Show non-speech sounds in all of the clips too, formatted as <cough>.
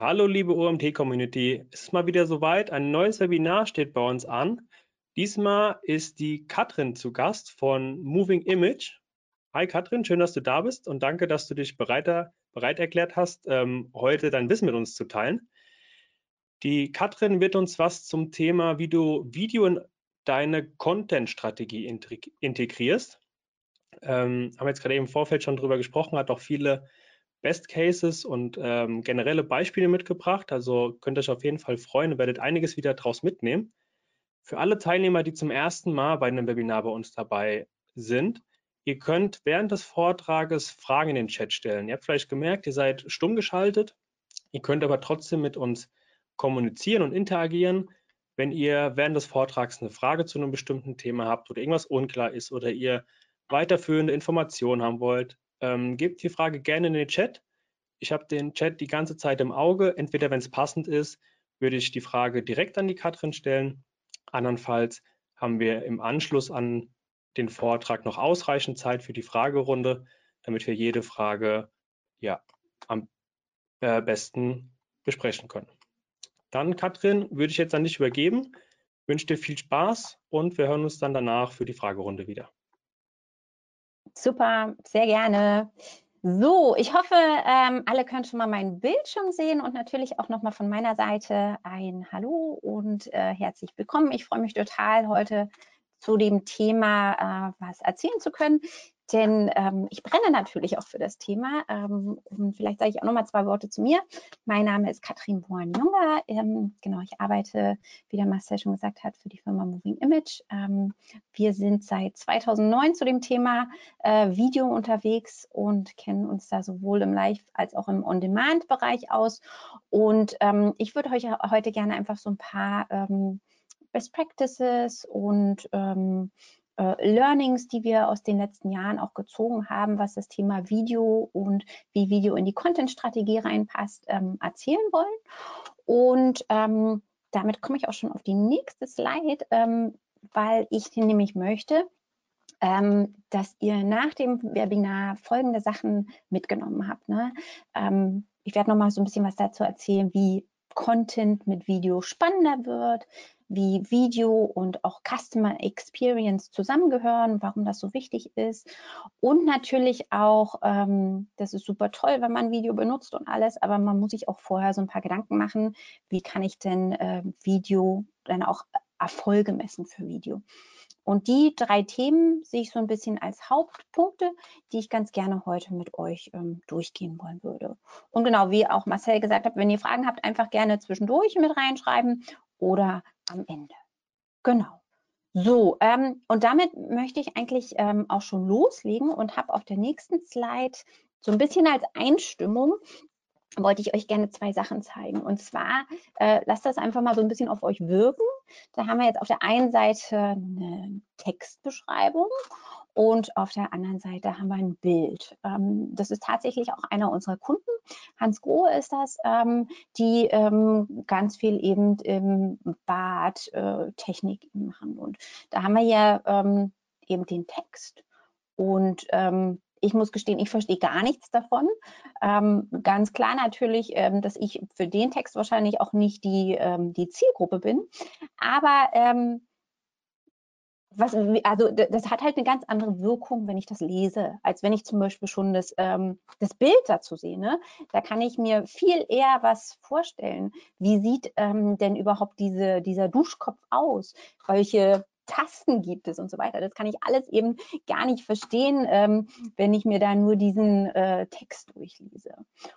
Hallo liebe OMT-Community, es ist mal wieder soweit, ein neues Webinar steht bei uns an. Diesmal ist die Katrin zu Gast von Moving Image. Hi Katrin, schön, dass du da bist und danke, dass du dich bereiter, bereit erklärt hast, ähm, heute dein Wissen mit uns zu teilen. Die Katrin wird uns was zum Thema, wie du Video in deine Content-Strategie integrierst. Ähm, haben jetzt gerade eben im Vorfeld schon drüber gesprochen, hat auch viele Best Cases und ähm, generelle Beispiele mitgebracht. Also könnt ihr euch auf jeden Fall freuen und werdet einiges wieder daraus mitnehmen. Für alle Teilnehmer, die zum ersten Mal bei einem Webinar bei uns dabei sind, ihr könnt während des Vortrages Fragen in den Chat stellen. Ihr habt vielleicht gemerkt, ihr seid stumm geschaltet. Ihr könnt aber trotzdem mit uns kommunizieren und interagieren. Wenn ihr während des Vortrags eine Frage zu einem bestimmten Thema habt oder irgendwas unklar ist oder ihr weiterführende Informationen haben wollt, ähm, gebt die Frage gerne in den Chat. Ich habe den Chat die ganze Zeit im Auge. Entweder, wenn es passend ist, würde ich die Frage direkt an die Katrin stellen. Andernfalls haben wir im Anschluss an den Vortrag noch ausreichend Zeit für die Fragerunde, damit wir jede Frage ja, am äh, besten besprechen können. Dann, Katrin, würde ich jetzt an dich übergeben. Ich wünsche dir viel Spaß und wir hören uns dann danach für die Fragerunde wieder. Super, sehr gerne. So, ich hoffe, ähm, alle können schon mal meinen Bildschirm sehen und natürlich auch nochmal von meiner Seite ein Hallo und äh, herzlich willkommen. Ich freue mich total, heute zu dem Thema äh, was erzählen zu können. Denn ähm, ich brenne natürlich auch für das Thema. Ähm, und vielleicht sage ich auch noch mal zwei Worte zu mir. Mein Name ist Katrin Bohan-Junger. Ähm, genau, ich arbeite, wie der Marcel schon gesagt hat, für die Firma Moving Image. Ähm, wir sind seit 2009 zu dem Thema äh, Video unterwegs und kennen uns da sowohl im Live- als auch im On-Demand-Bereich aus. Und ähm, ich würde euch heute gerne einfach so ein paar ähm, Best Practices und ähm, äh, Learnings, die wir aus den letzten Jahren auch gezogen haben, was das Thema Video und wie Video in die Content-Strategie reinpasst, ähm, erzählen wollen. Und ähm, damit komme ich auch schon auf die nächste Slide, ähm, weil ich nämlich möchte, ähm, dass ihr nach dem Webinar folgende Sachen mitgenommen habt. Ne? Ähm, ich werde noch mal so ein bisschen was dazu erzählen, wie Content mit Video spannender wird, wie Video und auch Customer Experience zusammengehören, warum das so wichtig ist. Und natürlich auch, ähm, das ist super toll, wenn man Video benutzt und alles, aber man muss sich auch vorher so ein paar Gedanken machen, wie kann ich denn äh, Video dann auch Erfolge messen für Video. Und die drei Themen sehe ich so ein bisschen als Hauptpunkte, die ich ganz gerne heute mit euch ähm, durchgehen wollen würde. Und genau, wie auch Marcel gesagt hat, wenn ihr Fragen habt, einfach gerne zwischendurch mit reinschreiben oder am Ende. Genau. So, ähm, und damit möchte ich eigentlich ähm, auch schon loslegen und habe auf der nächsten Slide so ein bisschen als Einstimmung wollte ich euch gerne zwei Sachen zeigen. Und zwar, äh, lasst das einfach mal so ein bisschen auf euch wirken. Da haben wir jetzt auf der einen Seite eine Textbeschreibung und auf der anderen Seite haben wir ein Bild. Ähm, das ist tatsächlich auch einer unserer Kunden. Hans Grohe ist das, ähm, die ähm, ganz viel eben im Bad äh, Technik machen. Und da haben wir hier ähm, eben den Text und ähm, ich muss gestehen, ich verstehe gar nichts davon. Ähm, ganz klar natürlich, ähm, dass ich für den Text wahrscheinlich auch nicht die, ähm, die Zielgruppe bin. Aber ähm, was, also das hat halt eine ganz andere Wirkung, wenn ich das lese, als wenn ich zum Beispiel schon das, ähm, das Bild dazu sehe. Ne? Da kann ich mir viel eher was vorstellen. Wie sieht ähm, denn überhaupt diese, dieser Duschkopf aus? Welche Tasten gibt es und so weiter. Das kann ich alles eben gar nicht verstehen, ähm, wenn ich mir da nur diesen äh, Text durchlese.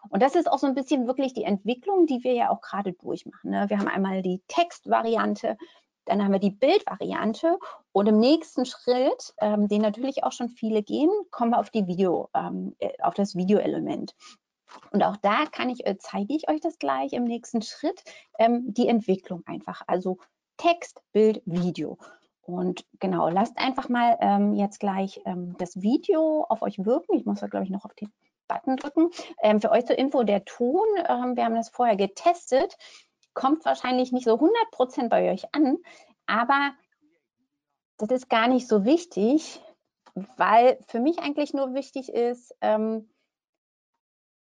Und das ist auch so ein bisschen wirklich die Entwicklung, die wir ja auch gerade durchmachen. Ne? Wir haben einmal die Textvariante, dann haben wir die Bildvariante und im nächsten Schritt, ähm, den natürlich auch schon viele gehen, kommen wir auf die Video, ähm, äh, auf das Videoelement. Und auch da kann ich, äh, zeige ich euch das gleich im nächsten Schritt, ähm, die Entwicklung einfach. Also Text, Bild, Video. Und genau, lasst einfach mal ähm, jetzt gleich ähm, das Video auf euch wirken. Ich muss da, glaube ich, noch auf den Button drücken. Ähm, für euch zur Info, der Ton, ähm, wir haben das vorher getestet, kommt wahrscheinlich nicht so 100% bei euch an, aber das ist gar nicht so wichtig, weil für mich eigentlich nur wichtig ist, ähm,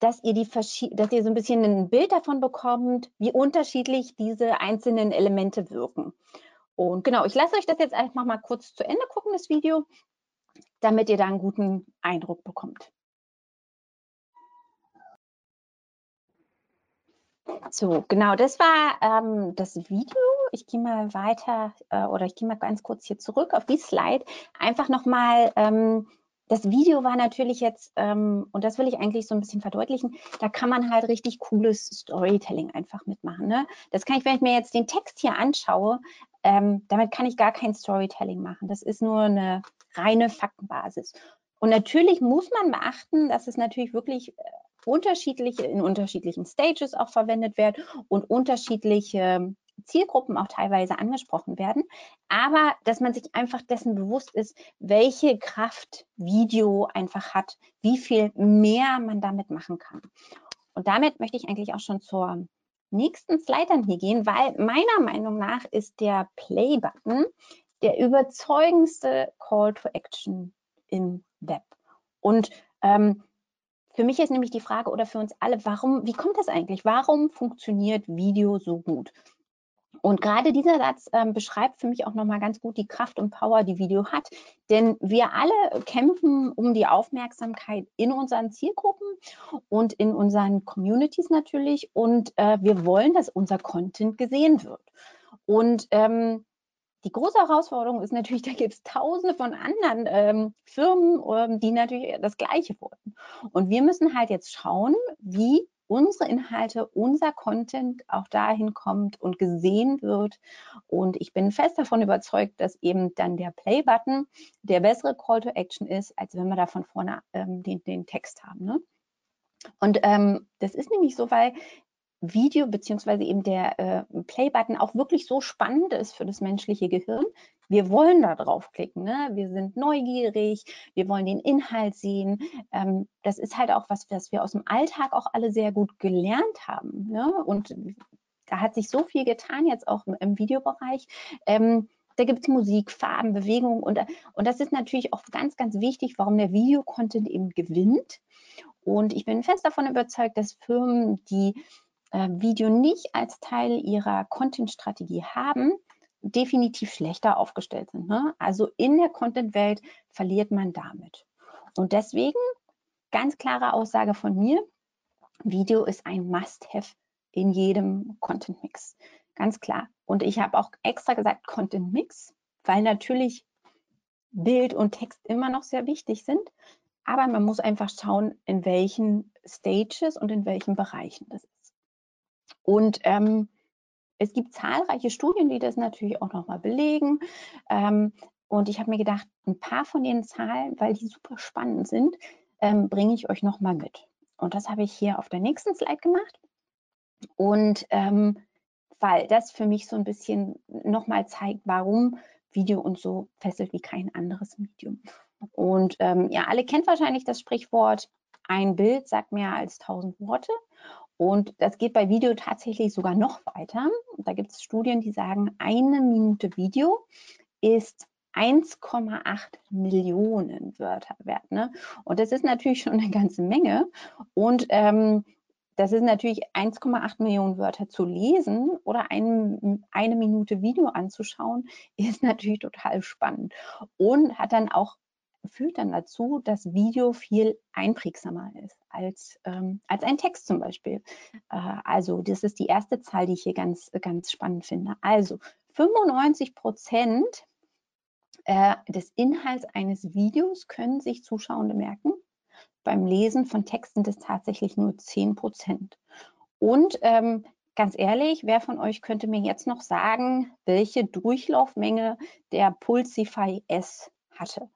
dass ihr, die, dass ihr so ein bisschen ein Bild davon bekommt, wie unterschiedlich diese einzelnen Elemente wirken. Und genau, ich lasse euch das jetzt einfach mal kurz zu Ende gucken, das Video, damit ihr da einen guten Eindruck bekommt. So, genau, das war ähm, das Video. Ich gehe mal weiter äh, oder ich gehe mal ganz kurz hier zurück auf die Slide. Einfach nochmal ähm, das Video war natürlich jetzt, ähm, und das will ich eigentlich so ein bisschen verdeutlichen, da kann man halt richtig cooles Storytelling einfach mitmachen. Ne? Das kann ich, wenn ich mir jetzt den Text hier anschaue, ähm, damit kann ich gar kein Storytelling machen. Das ist nur eine reine Faktenbasis. Und natürlich muss man beachten, dass es natürlich wirklich äh, unterschiedliche, in unterschiedlichen Stages auch verwendet wird und unterschiedliche Zielgruppen auch teilweise angesprochen werden, aber dass man sich einfach dessen bewusst ist, welche Kraft Video einfach hat, wie viel mehr man damit machen kann. Und damit möchte ich eigentlich auch schon zur nächsten Slide dann hier gehen, weil meiner Meinung nach ist der Play-Button der überzeugendste Call to Action im Web. Und ähm, für mich ist nämlich die Frage oder für uns alle, warum, wie kommt das eigentlich? Warum funktioniert Video so gut? Und gerade dieser Satz ähm, beschreibt für mich auch nochmal ganz gut die Kraft und Power, die Video hat. Denn wir alle kämpfen um die Aufmerksamkeit in unseren Zielgruppen und in unseren Communities natürlich. Und äh, wir wollen, dass unser Content gesehen wird. Und ähm, die große Herausforderung ist natürlich, <laughs> da gibt es tausende von anderen ähm, Firmen, ähm, die natürlich das Gleiche wollen. Und wir müssen halt jetzt schauen, wie unsere Inhalte, unser Content auch dahin kommt und gesehen wird. Und ich bin fest davon überzeugt, dass eben dann der Play-Button der bessere Call to Action ist, als wenn wir da von vorne ähm, den, den, Text haben. Ne? Und ähm, das ist nämlich so, weil Video beziehungsweise eben der äh, Play-Button auch wirklich so spannend ist für das menschliche Gehirn. Wir wollen da draufklicken, ne? wir sind neugierig, wir wollen den Inhalt sehen. Ähm, das ist halt auch was, was wir aus dem Alltag auch alle sehr gut gelernt haben. Ne? Und da hat sich so viel getan jetzt auch im, im Videobereich. Ähm, da gibt es Musik, Farben, Bewegung und, und das ist natürlich auch ganz, ganz wichtig, warum der Videocontent eben gewinnt. Und ich bin fest davon überzeugt, dass Firmen, die äh, Video nicht als Teil ihrer Content-Strategie haben, definitiv schlechter aufgestellt sind. Ne? Also in der Content-Welt verliert man damit. Und deswegen ganz klare Aussage von mir, Video ist ein Must-Have in jedem Content-Mix. Ganz klar. Und ich habe auch extra gesagt Content-Mix, weil natürlich Bild und Text immer noch sehr wichtig sind. Aber man muss einfach schauen, in welchen Stages und in welchen Bereichen das ist. Und ähm, es gibt zahlreiche Studien, die das natürlich auch nochmal belegen. Ähm, und ich habe mir gedacht, ein paar von den Zahlen, weil die super spannend sind, ähm, bringe ich euch nochmal mit. Und das habe ich hier auf der nächsten Slide gemacht. Und ähm, weil das für mich so ein bisschen nochmal zeigt, warum Video uns so fesselt wie kein anderes Medium. Und ähm, ja, alle kennt wahrscheinlich das Sprichwort, ein Bild sagt mehr als tausend Worte. Und das geht bei Video tatsächlich sogar noch weiter. Da gibt es Studien, die sagen, eine Minute Video ist 1,8 Millionen Wörter wert. Ne? Und das ist natürlich schon eine ganze Menge. Und ähm, das ist natürlich 1,8 Millionen Wörter zu lesen oder ein, eine Minute Video anzuschauen, ist natürlich total spannend und hat dann auch führt dann dazu, dass Video viel einprägsamer ist als, ähm, als ein Text zum Beispiel. Äh, also das ist die erste Zahl, die ich hier ganz, ganz spannend finde. Also 95 Prozent äh, des Inhalts eines Videos können sich Zuschauende merken. Beim Lesen von Text sind es tatsächlich nur 10 Prozent. Und ähm, ganz ehrlich, wer von euch könnte mir jetzt noch sagen, welche Durchlaufmenge der Pulsify S hatte?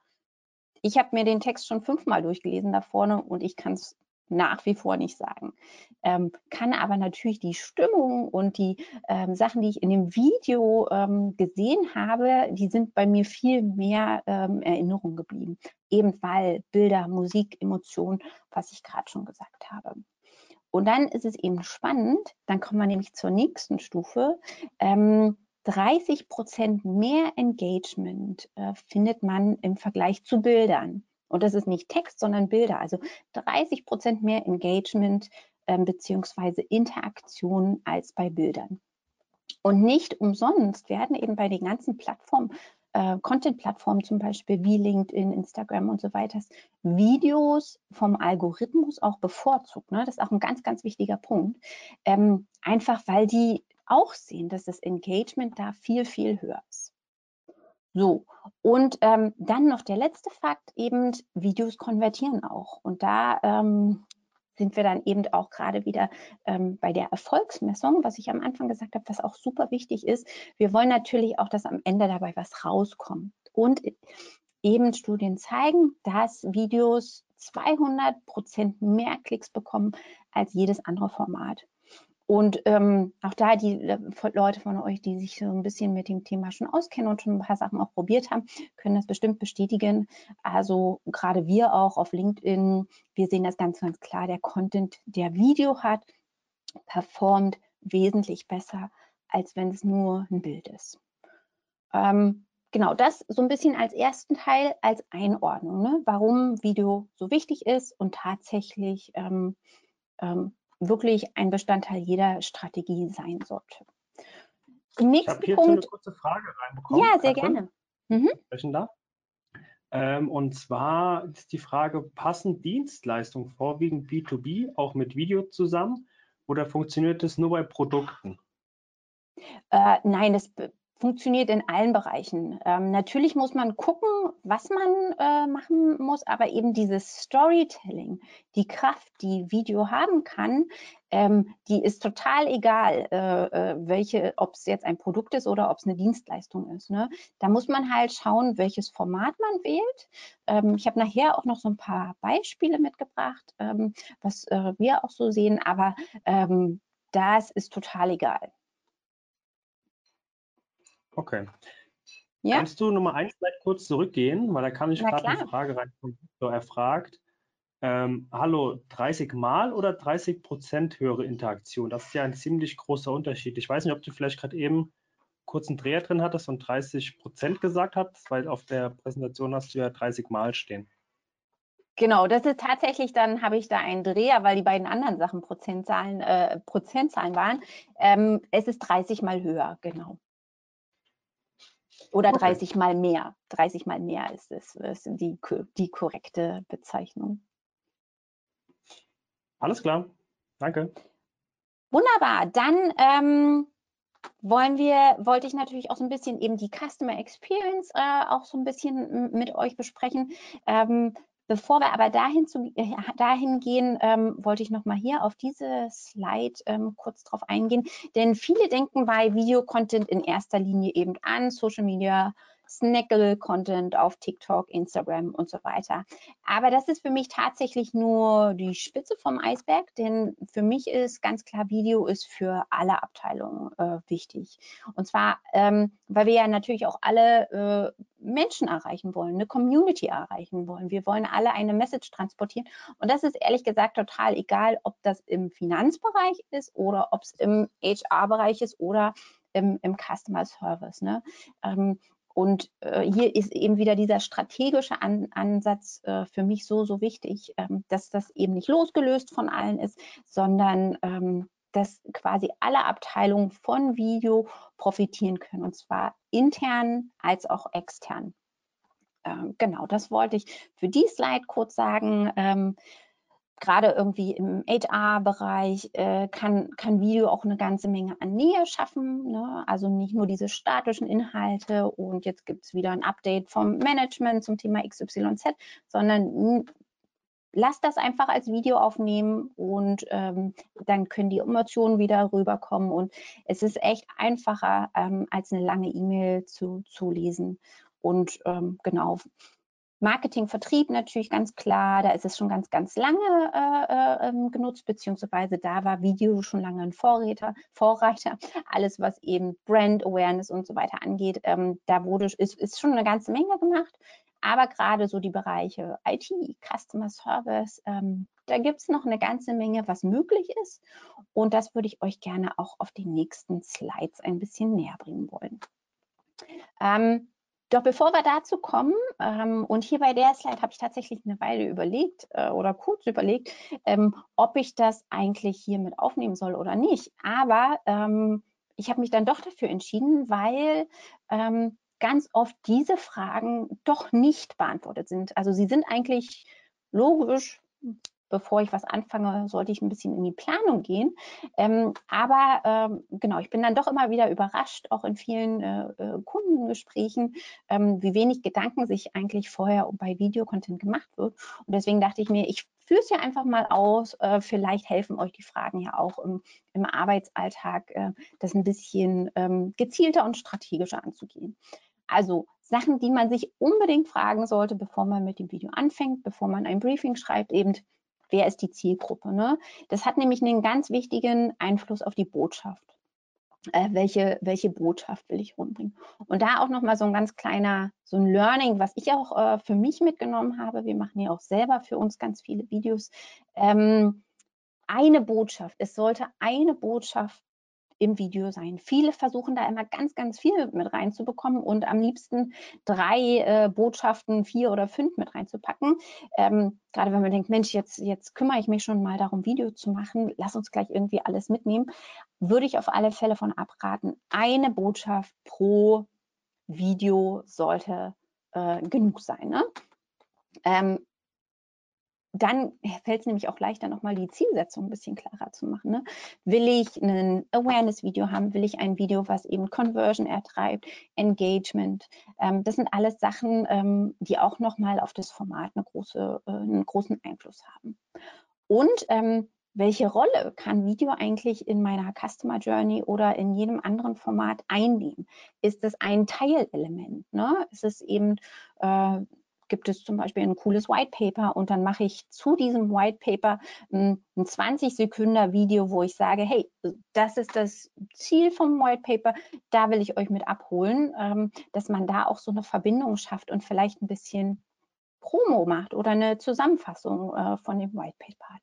Ich habe mir den Text schon fünfmal durchgelesen da vorne und ich kann es nach wie vor nicht sagen. Ähm, kann aber natürlich die Stimmung und die ähm, Sachen, die ich in dem Video ähm, gesehen habe, die sind bei mir viel mehr ähm, Erinnerung geblieben. Eben weil Bilder, Musik, Emotionen, was ich gerade schon gesagt habe. Und dann ist es eben spannend, dann kommen wir nämlich zur nächsten Stufe. Ähm, 30 Prozent mehr Engagement äh, findet man im Vergleich zu Bildern. Und das ist nicht Text, sondern Bilder. Also 30 Prozent mehr Engagement ähm, beziehungsweise Interaktion als bei Bildern. Und nicht umsonst werden eben bei den ganzen Plattformen, äh, Content-Plattformen zum Beispiel wie LinkedIn, Instagram und so weiter, Videos vom Algorithmus auch bevorzugt. Ne? Das ist auch ein ganz, ganz wichtiger Punkt. Ähm, einfach weil die auch sehen, dass das Engagement da viel, viel höher ist. So, und ähm, dann noch der letzte Fakt, eben Videos konvertieren auch. Und da ähm, sind wir dann eben auch gerade wieder ähm, bei der Erfolgsmessung, was ich am Anfang gesagt habe, was auch super wichtig ist. Wir wollen natürlich auch, dass am Ende dabei was rauskommt. Und eben Studien zeigen, dass Videos 200 Prozent mehr Klicks bekommen als jedes andere Format. Und ähm, auch da die äh, Leute von euch, die sich so ein bisschen mit dem Thema schon auskennen und schon ein paar Sachen auch probiert haben, können das bestimmt bestätigen. Also gerade wir auch auf LinkedIn, wir sehen das ganz, ganz klar, der Content, der Video hat, performt wesentlich besser, als wenn es nur ein Bild ist. Ähm, genau, das so ein bisschen als ersten Teil, als Einordnung, ne? warum Video so wichtig ist und tatsächlich ähm, ähm, wirklich ein Bestandteil jeder Strategie sein sollte. Im nächsten ich habe hierzu Punkt, eine kurze Frage reinbekommen. Ja, sehr Katrin, gerne. Mhm. Ähm, und zwar ist die Frage, passen Dienstleistungen vorwiegend B2B auch mit Video zusammen oder funktioniert das nur bei Produkten? Äh, nein, das funktioniert in allen Bereichen. Ähm, natürlich muss man gucken, was man äh, machen muss, aber eben dieses Storytelling, die Kraft, die Video haben kann, ähm, die ist total egal, äh, äh welche, ob es jetzt ein Produkt ist oder ob es eine Dienstleistung ist. Ne? Da muss man halt schauen, welches Format man wählt. Ähm, ich habe nachher auch noch so ein paar Beispiele mitgebracht, ähm, was äh, wir auch so sehen, aber ähm, das ist total egal. Okay. Ja? Kannst du Nummer eins vielleicht kurz zurückgehen, weil da kam ich gerade eine Frage rein von Victor. Er fragt, ähm, hallo, 30 Mal oder 30 Prozent höhere Interaktion? Das ist ja ein ziemlich großer Unterschied. Ich weiß nicht, ob du vielleicht gerade eben kurz einen Dreher drin hattest und 30 Prozent gesagt hast, weil auf der Präsentation hast du ja 30 Mal stehen. Genau, das ist tatsächlich, dann habe ich da einen Dreher, weil die beiden anderen Sachen Prozentzahlen, äh, Prozentzahlen waren. Ähm, es ist 30 mal höher, genau. Oder okay. 30 mal mehr. 30 mal mehr ist es, ist die, die korrekte Bezeichnung. Alles klar. Danke. Wunderbar. Dann ähm, wollen wir, wollte ich natürlich auch so ein bisschen eben die Customer Experience äh, auch so ein bisschen mit euch besprechen. Ähm, Bevor wir aber dahin, zu, äh, dahin gehen, ähm, wollte ich nochmal hier auf diese Slide ähm, kurz drauf eingehen. Denn viele denken bei Videocontent in erster Linie eben an Social Media, Snackable-Content auf TikTok, Instagram und so weiter. Aber das ist für mich tatsächlich nur die Spitze vom Eisberg, denn für mich ist ganz klar, Video ist für alle Abteilungen äh, wichtig. Und zwar, ähm, weil wir ja natürlich auch alle äh, Menschen erreichen wollen, eine Community erreichen wollen. Wir wollen alle eine Message transportieren. Und das ist ehrlich gesagt total egal, ob das im Finanzbereich ist oder ob es im HR-Bereich ist oder im, im Customer Service. Ne? Ähm, und äh, hier ist eben wieder dieser strategische An Ansatz äh, für mich so, so wichtig, ähm, dass das eben nicht losgelöst von allen ist, sondern ähm, dass quasi alle Abteilungen von Video profitieren können, und zwar intern als auch extern. Ähm, genau, das wollte ich für die Slide kurz sagen. Gerade irgendwie im HR-Bereich äh, kann, kann Video auch eine ganze Menge an Nähe schaffen. Ne? Also nicht nur diese statischen Inhalte und jetzt gibt es wieder ein Update vom Management zum Thema XYZ, sondern lasst das einfach als Video aufnehmen und ähm, dann können die Emotionen wieder rüberkommen und es ist echt einfacher, ähm, als eine lange E-Mail zu, zu lesen. Und ähm, genau, Marketing, Vertrieb natürlich ganz klar, da ist es schon ganz, ganz lange äh, äh, ähm, genutzt, beziehungsweise da war Video schon lange ein Vorreiter, Vorreiter. Alles, was eben Brand Awareness und so weiter angeht, ähm, da wurde, ist, ist schon eine ganze Menge gemacht. Aber gerade so die Bereiche IT, Customer Service, ähm, da gibt es noch eine ganze Menge, was möglich ist. Und das würde ich euch gerne auch auf den nächsten Slides ein bisschen näher bringen wollen. Ähm, Doch bevor wir dazu kommen, ähm, und hier bei der Slide habe ich tatsächlich eine Weile überlegt äh, oder kurz überlegt, ähm, ob ich das eigentlich hier mit aufnehmen soll oder nicht. Aber ähm, ich habe mich dann doch dafür entschieden, weil ähm, ganz oft diese Fragen doch nicht beantwortet sind. Also sie sind eigentlich logisch bevor ich was anfange, sollte ich ein bisschen in die Planung gehen. Ähm, aber ähm, genau, ich bin dann doch immer wieder überrascht, auch in vielen äh, äh, Kundengesprächen, ähm, wie wenig Gedanken sich eigentlich vorher bei Videocontent gemacht wird. Und deswegen dachte ich mir, ich führe es ja einfach mal aus. Äh, vielleicht helfen euch die Fragen ja auch im, im Arbeitsalltag, äh, das ein bisschen ähm, gezielter und strategischer anzugehen. Also Sachen, die man sich unbedingt fragen sollte, bevor man mit dem Video anfängt, bevor man ein Briefing schreibt, eben wer ist die Zielgruppe. Ne? Das hat nämlich einen ganz wichtigen Einfluss auf die Botschaft. Äh, welche, welche Botschaft will ich rumbringen? Und da auch nochmal so ein ganz kleiner, so ein Learning, was ich auch äh, für mich mitgenommen habe. Wir machen ja auch selber für uns ganz viele Videos. Ähm, eine Botschaft, es sollte eine Botschaft im Video sein. Viele versuchen da immer ganz, ganz viel mit reinzubekommen und am liebsten drei äh, Botschaften, vier oder fünf mit reinzupacken. Ähm, gerade wenn man denkt, Mensch, jetzt, jetzt kümmere ich mich schon mal darum, Video zu machen, lass uns gleich irgendwie alles mitnehmen, würde ich auf alle Fälle von abraten. Eine Botschaft pro Video sollte äh, genug sein. Ne? Ähm, dann fällt es nämlich auch leichter, nochmal die Zielsetzung ein bisschen klarer zu machen. Ne? Will ich ein Awareness-Video haben? Will ich ein Video, was eben Conversion ertreibt, Engagement? Ähm, das sind alles Sachen, ähm, die auch nochmal auf das Format eine große, äh, einen großen Einfluss haben. Und ähm, welche Rolle kann Video eigentlich in meiner Customer Journey oder in jedem anderen Format einnehmen? Ist es ein Teilelement? Ne? Ist es eben äh, gibt es zum Beispiel ein cooles White Paper und dann mache ich zu diesem White Paper hm, ein 20 Sekunden Video, wo ich sage, hey, das ist das Ziel vom White Paper, da will ich euch mit abholen, ähm, dass man da auch so eine Verbindung schafft und vielleicht ein bisschen Promo macht oder eine Zusammenfassung äh, von dem White Paper hat.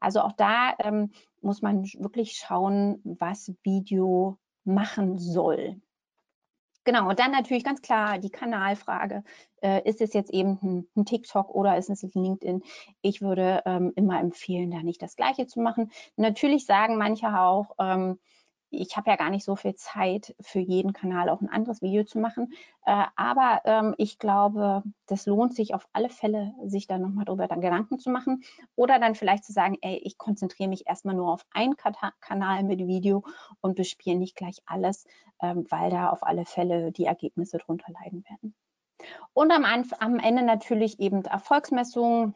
Also auch da ähm, muss man wirklich schauen, was Video machen soll. Genau, und dann natürlich ganz klar die Kanalfrage. Äh, ist es jetzt eben ein, ein, TikTok oder ist es ein LinkedIn? Ich würde ähm, immer empfehlen, da nicht das Gleiche zu machen. Natürlich sagen manche auch, ähm, ich habe ja gar nicht so viel Zeit, für jeden Kanal auch ein anderes Video zu machen. Äh, aber ähm, ich glaube, das lohnt sich auf alle Fälle, sich da nochmal drüber dann Gedanken zu machen. Oder dann vielleicht zu sagen, ey, ich konzentriere mich erstmal nur auf einen Kanal mit Video und bespiele nicht gleich alles, ähm, weil da auf alle Fälle die Ergebnisse drunter leiden werden. Und am, am Ende natürlich eben Erfolgsmessungen.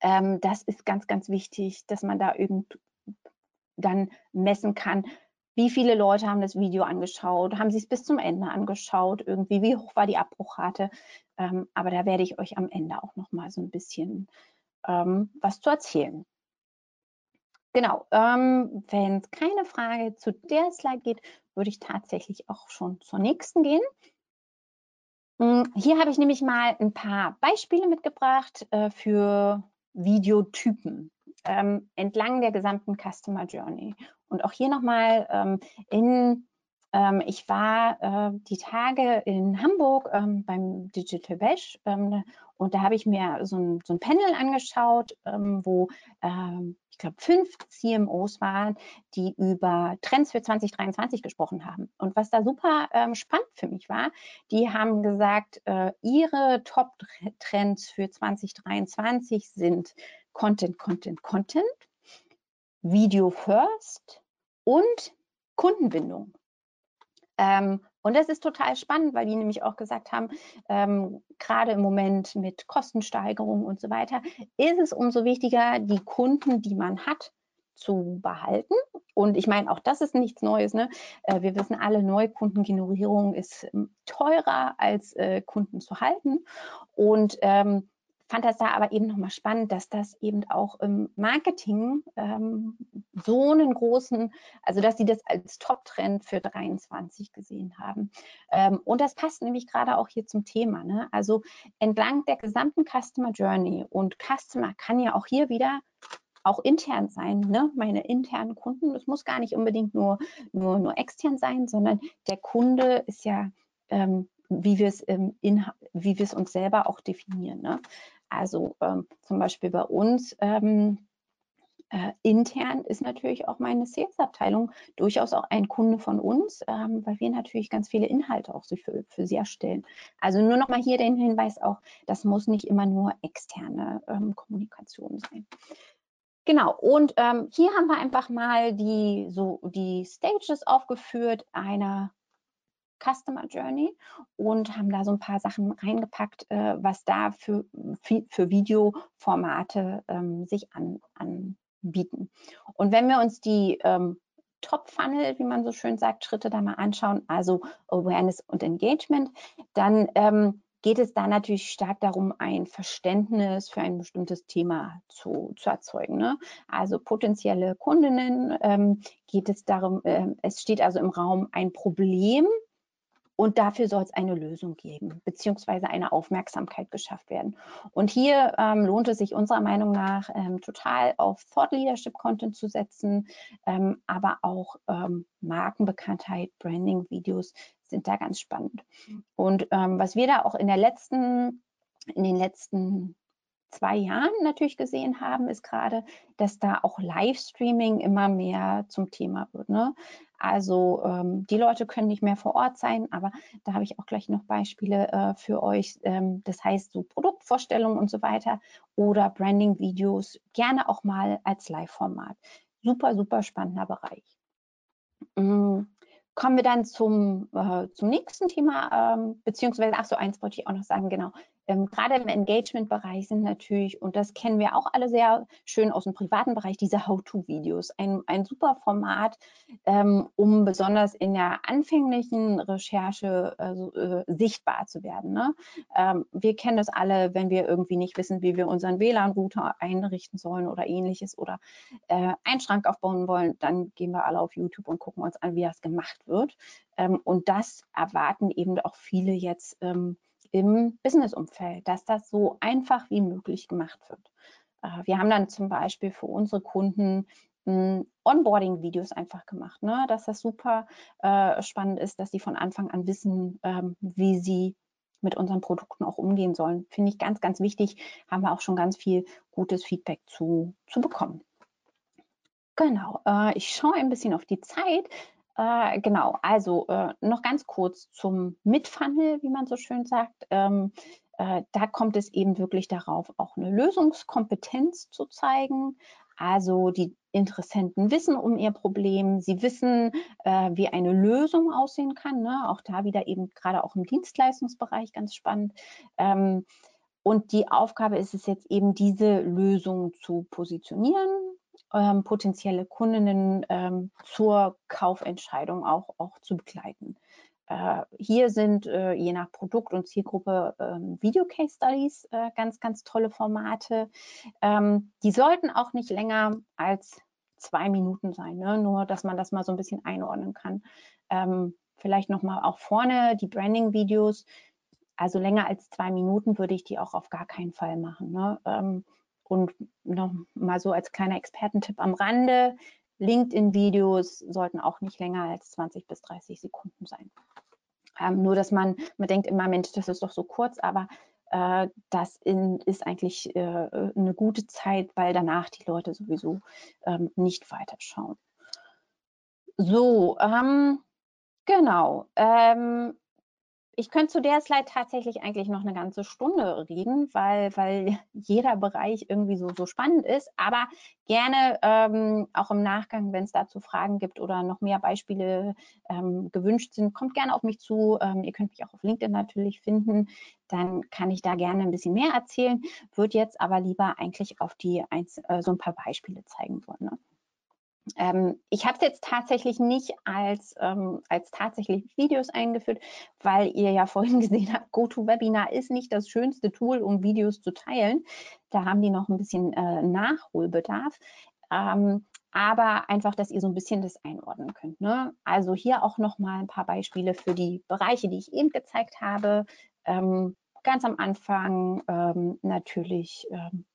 Ähm, das ist ganz, ganz wichtig, dass man da eben dann messen kann, wie viele Leute haben das Video angeschaut? Haben sie es bis zum Ende angeschaut? Irgendwie, wie hoch war die Abbruchrate? Ähm, aber da werde ich euch am Ende auch noch mal so ein bisschen ähm, was zu erzählen. Genau, ähm, wenn es keine Frage zu der Slide geht, würde ich tatsächlich auch schon zur nächsten gehen. Hm, hier habe ich nämlich mal ein paar Beispiele mitgebracht äh, für Videotypen ähm, entlang der gesamten Customer Journey. Und auch hier nochmal ähm, in ähm, ich war äh, die Tage in Hamburg ähm, beim Digital Bash ähm, und da habe ich mir so ein, so ein Panel angeschaut, ähm, wo ähm, ich glaube fünf CMOs waren, die über Trends für 2023 gesprochen haben. Und was da super ähm, spannend für mich war, die haben gesagt, äh, ihre Top-Trends für 2023 sind Content, Content, Content, Video First und Kundenbindung. Ähm, und das ist total spannend, weil die nämlich auch gesagt haben, ähm, gerade im Moment mit Kostensteigerungen und so weiter, ist es umso wichtiger, die Kunden, die man hat, zu behalten. Und ich meine, auch das ist nichts Neues. Ne? Äh, wir wissen alle, Neukundengenerierung ist ähm, teurer als äh, Kunden zu halten. Und ähm, fand das da aber eben nochmal spannend, dass das eben auch im Marketing ähm, so einen großen, also dass sie das als Top-Trend für 23 gesehen haben. Ähm, und das passt nämlich gerade auch hier zum Thema. Ne? Also entlang der gesamten Customer Journey und Customer kann ja auch hier wieder auch intern sein, ne? meine internen Kunden. Das muss gar nicht unbedingt nur, nur, nur extern sein, sondern der Kunde ist ja ähm, wie wir es im wie wir es uns selber auch definieren. Ne? Also ähm, zum Beispiel bei uns ähm, äh, intern ist natürlich auch meine Sales-Abteilung durchaus auch ein Kunde von uns, ähm, weil wir natürlich ganz viele Inhalte auch für, für sie erstellen. Also nur noch mal hier den Hinweis auch, das muss nicht immer nur externe ähm, Kommunikation sein. Genau, und ähm, hier haben wir einfach mal die, so die Stages aufgeführt einer Customer Journey und haben da so ein paar Sachen reingepackt, äh, was da für, für Videoformate ähm, sich an, anbieten. Und wenn wir uns die ähm, Top-Funnel, wie man so schön sagt, Schritte da mal anschauen, also Awareness und Engagement, dann ähm, geht es da natürlich stark darum, ein Verständnis für ein bestimmtes Thema zu, zu erzeugen. Ne? Also potenzielle Kundinnen ähm, geht es darum, äh, es steht also im Raum ein Problem, und dafür soll es eine Lösung geben, beziehungsweise eine Aufmerksamkeit geschafft werden. Und hier ähm, lohnt es sich unserer Meinung nach ähm, total auf Thought Leadership Content zu setzen, ähm, aber auch ähm, Markenbekanntheit, Branding, Videos sind da ganz spannend. Und ähm, was wir da auch in der letzten, in den letzten zwei Jahren natürlich gesehen haben, ist gerade, dass da auch Livestreaming immer mehr zum Thema wird. Ne? Also ähm, die Leute können nicht mehr vor Ort sein, aber da habe ich auch gleich noch Beispiele äh, für euch. Ähm, das heißt so Produktvorstellungen und so weiter oder Branding-Videos gerne auch mal als Live-Format. Super, super spannender Bereich. Mhm. Kommen wir dann zum, äh, zum nächsten Thema, ähm, beziehungsweise, ach so, eins wollte ich auch noch sagen, genau. Ähm, gerade im Engagement-Bereich sind natürlich, und das kennen wir auch alle sehr schön aus dem privaten Bereich, diese How-To-Videos. Ein, ein super Format, ähm, um besonders in der anfänglichen Recherche also, äh, sichtbar zu werden. Ne? Ähm, wir kennen das alle, wenn wir irgendwie nicht wissen, wie wir unseren WLAN-Router einrichten sollen oder ähnliches oder äh, einen Schrank aufbauen wollen, dann gehen wir alle auf YouTube und gucken uns an, wie das gemacht wird. Ähm, und das erwarten eben auch viele jetzt ähm, im Businessumfeld, dass das so einfach wie möglich gemacht wird. Äh, wir haben dann zum Beispiel für unsere Kunden hm, Onboarding-Videos einfach gemacht, ne? dass das super äh, spannend ist, dass sie von Anfang an wissen, ähm, wie sie mit unseren Produkten auch umgehen sollen. Finde ich ganz, ganz wichtig. Haben wir auch schon ganz viel gutes Feedback zu, zu bekommen. Genau, äh, ich schaue ein bisschen auf die Zeit. Äh, genau, also äh, noch ganz kurz zum Mitfunnel, wie man so schön sagt. Ähm, äh, da kommt es eben wirklich darauf, auch eine Lösungskompetenz zu zeigen. Also die Interessenten wissen um ihr Problem, sie wissen, äh, wie eine Lösung aussehen kann. Ne? Auch da wieder eben gerade auch im Dienstleistungsbereich ganz spannend. Ähm, und die Aufgabe ist es jetzt eben, diese Lösung zu positionieren, ähm, potenzielle Kundinnen ähm, zur Kaufentscheidung auch, auch zu begleiten. Äh, hier sind äh, je nach Produkt und Zielgruppe ähm, äh, ganz, ganz tolle Formate. Ähm, die sollten auch nicht länger als zwei Minuten sein, ne? nur dass man das mal so ein bisschen einordnen kann. Ähm, vielleicht nochmal auch vorne die Branding-Videos. Also länger als zwei Minuten würde ich die auch auf gar keinen Fall machen. Ne? Ähm, und noch mal so als kleiner Expertentipp am Rande, LinkedIn-Videos sollten auch nicht länger als 20 bis 30 Sekunden sein. Ähm, nur, dass man, man denkt immer, Mensch, das ist doch so kurz, aber äh, das in, ist eigentlich äh, eine gute Zeit, weil danach die Leute sowieso ähm, nicht weiterschauen. So, ähm, genau. Ähm, ich könnte zu der Slide tatsächlich eigentlich noch eine ganze Stunde reden, weil, weil <laughs> jeder Bereich irgendwie so, so spannend ist. Aber gerne ähm, auch im Nachgang, wenn es dazu Fragen gibt oder noch mehr Beispiele ähm, gewünscht sind, kommt gerne auf mich zu. Ähm, ihr könnt mich auch auf LinkedIn natürlich finden. Dann kann ich da gerne ein bisschen mehr erzählen. Würde jetzt aber lieber eigentlich auf die äh, so ein paar Beispiele zeigen wollen. Ne? Ähm, ich habe es jetzt tatsächlich nicht als, ähm, als tatsächlich Videos eingeführt, weil ihr ja <laughs> vorhin gesehen habt, GoToWebinar ist nicht das schönste Tool, um Videos zu teilen. Da haben die noch ein bisschen äh, Nachholbedarf. Ähm, aber einfach, dass ihr so ein bisschen das einordnen könnt. Ne? Also hier auch noch mal ein paar Beispiele für die Bereiche, die ich eben gezeigt habe. Ähm, ganz am Anfang ähm, natürlich ähm,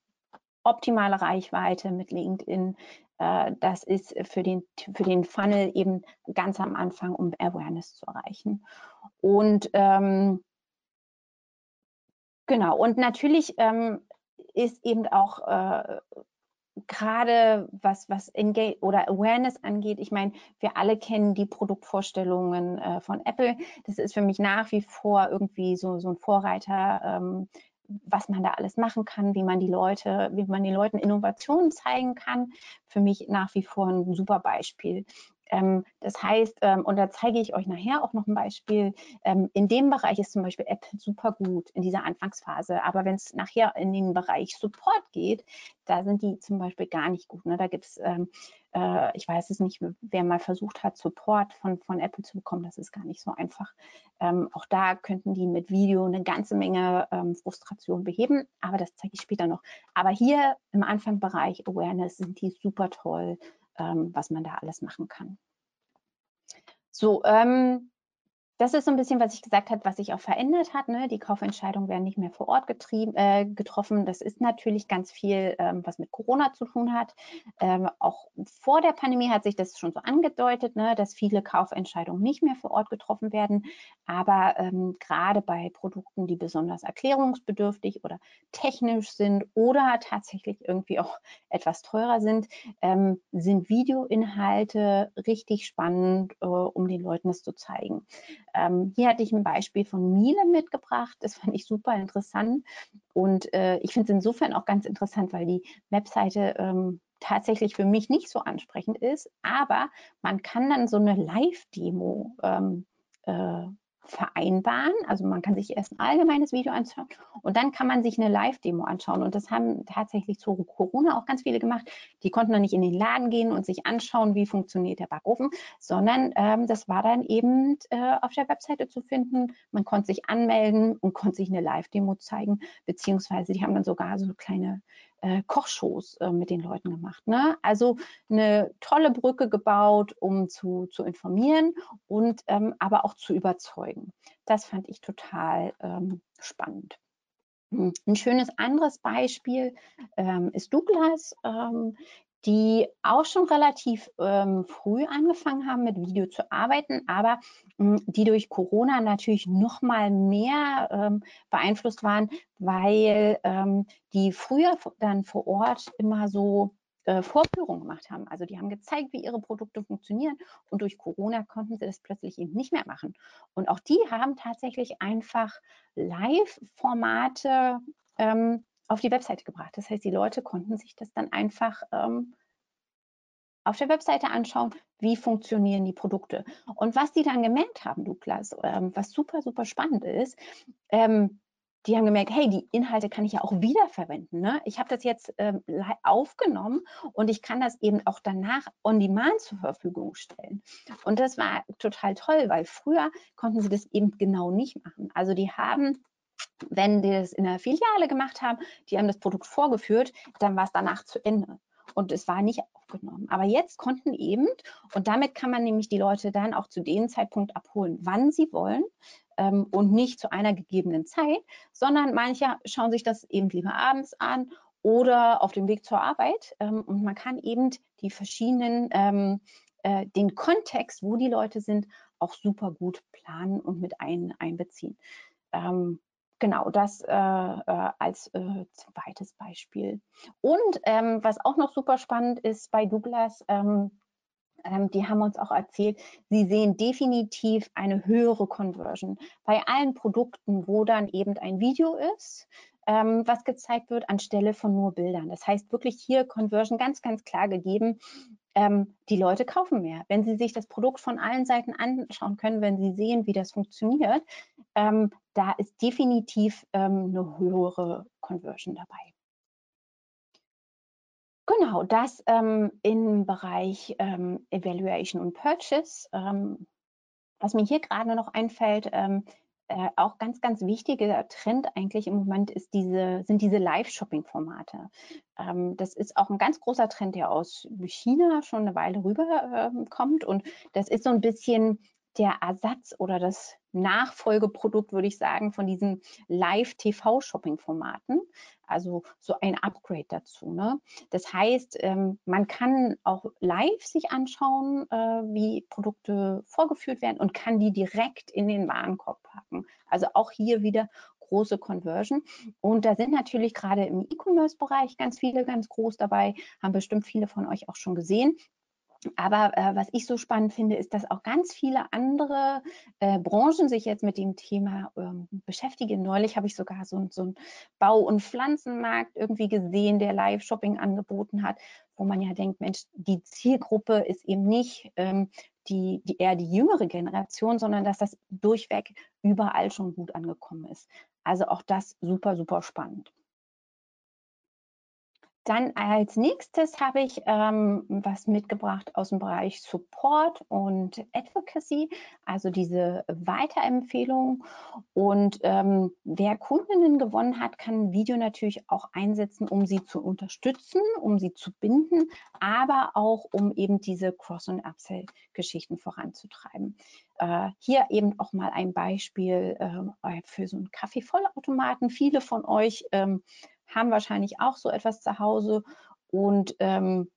optimale Reichweite mit LinkedIn, äh, das ist für den, für den Funnel eben ganz am Anfang, um Awareness zu erreichen. Und ähm, Genau, und natürlich ähm, ist eben auch äh, gerade was, was Engage oder Awareness angeht, ich meine, wir alle kennen die Produktvorstellungen äh, von Apple. Das ist für mich nach wie vor irgendwie so, so ein Vorreiter, ähm, was man da alles machen kann, wie man die Leute, wie man den Leuten Innovationen zeigen kann. Für mich nach wie vor ein super Beispiel. Ähm, das heißt, ähm, und da zeige ich euch nachher auch noch ein Beispiel, ähm, in dem Bereich ist zum Beispiel Apple super gut in dieser Anfangsphase, aber wenn es nachher in den Bereich Support geht, da sind die zum Beispiel gar nicht gut. Ne? Da gibt es, äh, ich weiß es nicht, wer mal versucht hat, Support von, von Apple zu bekommen, das ist gar nicht so einfach. Ähm, auch da könnten die mit Video eine ganze Menge ähm, Frustration beheben, aber das zeige ich später noch. Aber hier im Anfangsbereich Awareness sind die super toll was man da alles machen kann. So, ähm, das ist so ein bisschen, was ich gesagt habe, was sich auch verändert hat. Ne? Die Kaufentscheidungen werden nicht mehr vor Ort äh, getroffen. Das ist natürlich ganz viel, ähm, was mit Corona zu tun hat. Ähm, auch vor der Pandemie hat sich das schon so angedeutet, ne? dass viele Kaufentscheidungen nicht mehr vor Ort getroffen werden. Aber ähm, gerade bei Produkten, die besonders erklärungsbedürftig oder technisch sind oder tatsächlich irgendwie auch <laughs> etwas teurer sind, ähm, sind Videoinhalte richtig spannend, äh, um den Leuten das zu zeigen. Ähm, hier hatte ich ein Beispiel von Miele mitgebracht. Das fand ich super interessant. Und äh, ich finde es insofern auch ganz interessant, weil die Webseite ähm, tatsächlich für mich nicht so ansprechend ist. Aber man kann dann so eine Live-Demo ähm, äh, vereinbaren. Also man kann sich erst ein allgemeines Video anschauen und dann kann man sich eine Live-Demo anschauen. Und das haben tatsächlich zu Corona auch ganz viele gemacht. Die konnten dann nicht in den Laden gehen und sich anschauen, wie funktioniert der Backofen, sondern ähm, das war dann eben äh, auf der Webseite zu finden. Man konnte sich anmelden und konnte sich eine Live-Demo zeigen, beziehungsweise die haben dann sogar so kleine äh, Kochshows äh, mit den Leuten gemacht. Ne? Also eine tolle Brücke gebaut, um zu, zu informieren und ähm, aber auch zu überzeugen. Das fand ich total ähm, spannend. Hm, ein schönes anderes Beispiel ähm, ist Douglas. Ähm, die auch schon relativ ähm, früh angefangen haben, mit Video zu arbeiten, aber mh, hm, die durch Corona natürlich noch mal mehr ähm, beeinflusst waren, weil ähm, die früher dann vor Ort immer so äh, Vorführungen gemacht haben. Also die haben gezeigt, wie ihre Produkte funktionieren und durch Corona konnten sie das plötzlich eben nicht mehr machen. Und auch die haben tatsächlich einfach Live-Formate ähm, auf die Webseite gebracht. Das heißt, die Leute konnten sich das dann einfach ähm, auf der Webseite anschauen, wie funktionieren die Produkte. Und was die dann gemerkt haben, Douglas, ähm, was super, super spannend ist, ähm, die haben gemerkt, hey, die Inhalte kann ich ja auch wiederverwenden. Ne? Ich habe das jetzt ähm, aufgenommen und ich kann das eben auch danach on demand zur Verfügung stellen. Und das war total toll, weil früher konnten sie das eben genau nicht machen. Also die haben wenn die das in der Filiale gemacht haben, die haben das Produkt vorgeführt, dann war es danach zu Ende und es war nicht aufgenommen. Aber jetzt konnten eben, und damit kann man nämlich die Leute dann auch zu dem Zeitpunkt abholen, wann sie wollen ähm, und nicht zu einer gegebenen Zeit, sondern manche schauen sich das eben lieber abends an oder auf dem Weg zur Arbeit ähm, und man kann eben die verschiedenen, ähm, äh, den Kontext, wo die Leute sind, auch super gut planen und mit ein, einbeziehen. Ähm, Genau, das äh, äh, als äh, zweites Beispiel. Und ähm, was auch noch super spannend ist bei Douglas, ähm, ähm, die haben uns auch erzählt, sie sehen definitiv eine höhere Conversion bei allen Produkten, wo dann eben ein Video ist, ähm, was gezeigt wird, anstelle von nur Bildern. Das heißt wirklich hier Conversion ganz, ganz klar gegeben. Ähm, die Leute kaufen mehr. Wenn sie sich das Produkt von allen Seiten anschauen können, wenn sie sehen, wie das funktioniert, ähm, da ist definitiv ähm, eine höhere Conversion dabei. Genau, das ähm, im Bereich ähm, Evaluation und Purchase. Ähm, was mir hier gerade noch einfällt, ähm, äh, auch ganz, ganz wichtiger Trend eigentlich im Moment ist diese, sind diese Live-Shopping-Formate. Ähm, das ist auch ein ganz großer Trend, der aus China schon eine Weile rüber äh, kommt. Und das ist so ein bisschen der Ersatz oder das Nachfolgeprodukt, würde ich sagen, von diesen Live-TV-Shopping-Formaten. Also so ein Upgrade dazu. Ne? Das heißt, ähm, man kann auch live sich anschauen, äh, wie Produkte vorgeführt werden und kann die direkt in den Warenkorb packen. Also auch hier wieder große Conversion. Und da sind natürlich gerade im E-Commerce-Bereich ganz viele ganz groß dabei, haben bestimmt viele von euch auch schon gesehen. Aber äh, was ich so spannend finde, ist, dass auch ganz viele andere äh, Branchen sich jetzt mit dem Thema ähm, beschäftigen. Neulich habe ich sogar so, so einen Bau- und Pflanzenmarkt irgendwie gesehen, der Live-Shopping angeboten hat, wo man ja denkt, Mensch, die Zielgruppe ist eben nicht ähm, die, die eher die jüngere Generation, sondern dass das durchweg überall schon gut angekommen ist. Also auch das super, super spannend. Dann als nächstes habe ich ähm, was mitgebracht aus dem Bereich Support und Advocacy, also diese Weiterempfehlung. Und ähm, wer Kundinnen gewonnen hat, kann Video natürlich auch einsetzen, um sie zu unterstützen, um sie zu binden, aber auch um eben diese Cross- und Upsell-Geschichten voranzutreiben. Äh, hier eben auch mal ein Beispiel äh, für so einen Kaffeevollautomaten. Viele von euch ähm, haben wahrscheinlich auch so etwas zu Hause und ähm,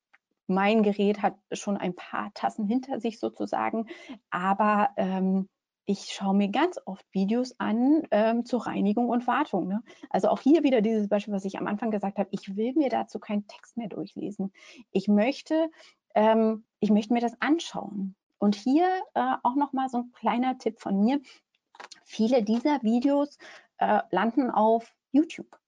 mein Gerät hat schon ein paar Tassen hinter sich sozusagen, aber ähm, ich schaue mir ganz oft Videos an ähm, zur Reinigung und Wartung. Ne? Also auch hier wieder dieses Beispiel, was ich am Anfang gesagt habe, ich will mir dazu keinen Text mehr durchlesen. Ich möchte, ähm, ich möchte mir das anschauen. Und hier äh, auch nochmal so ein kleiner Tipp von mir. Viele dieser Videos äh, landen auf YouTube.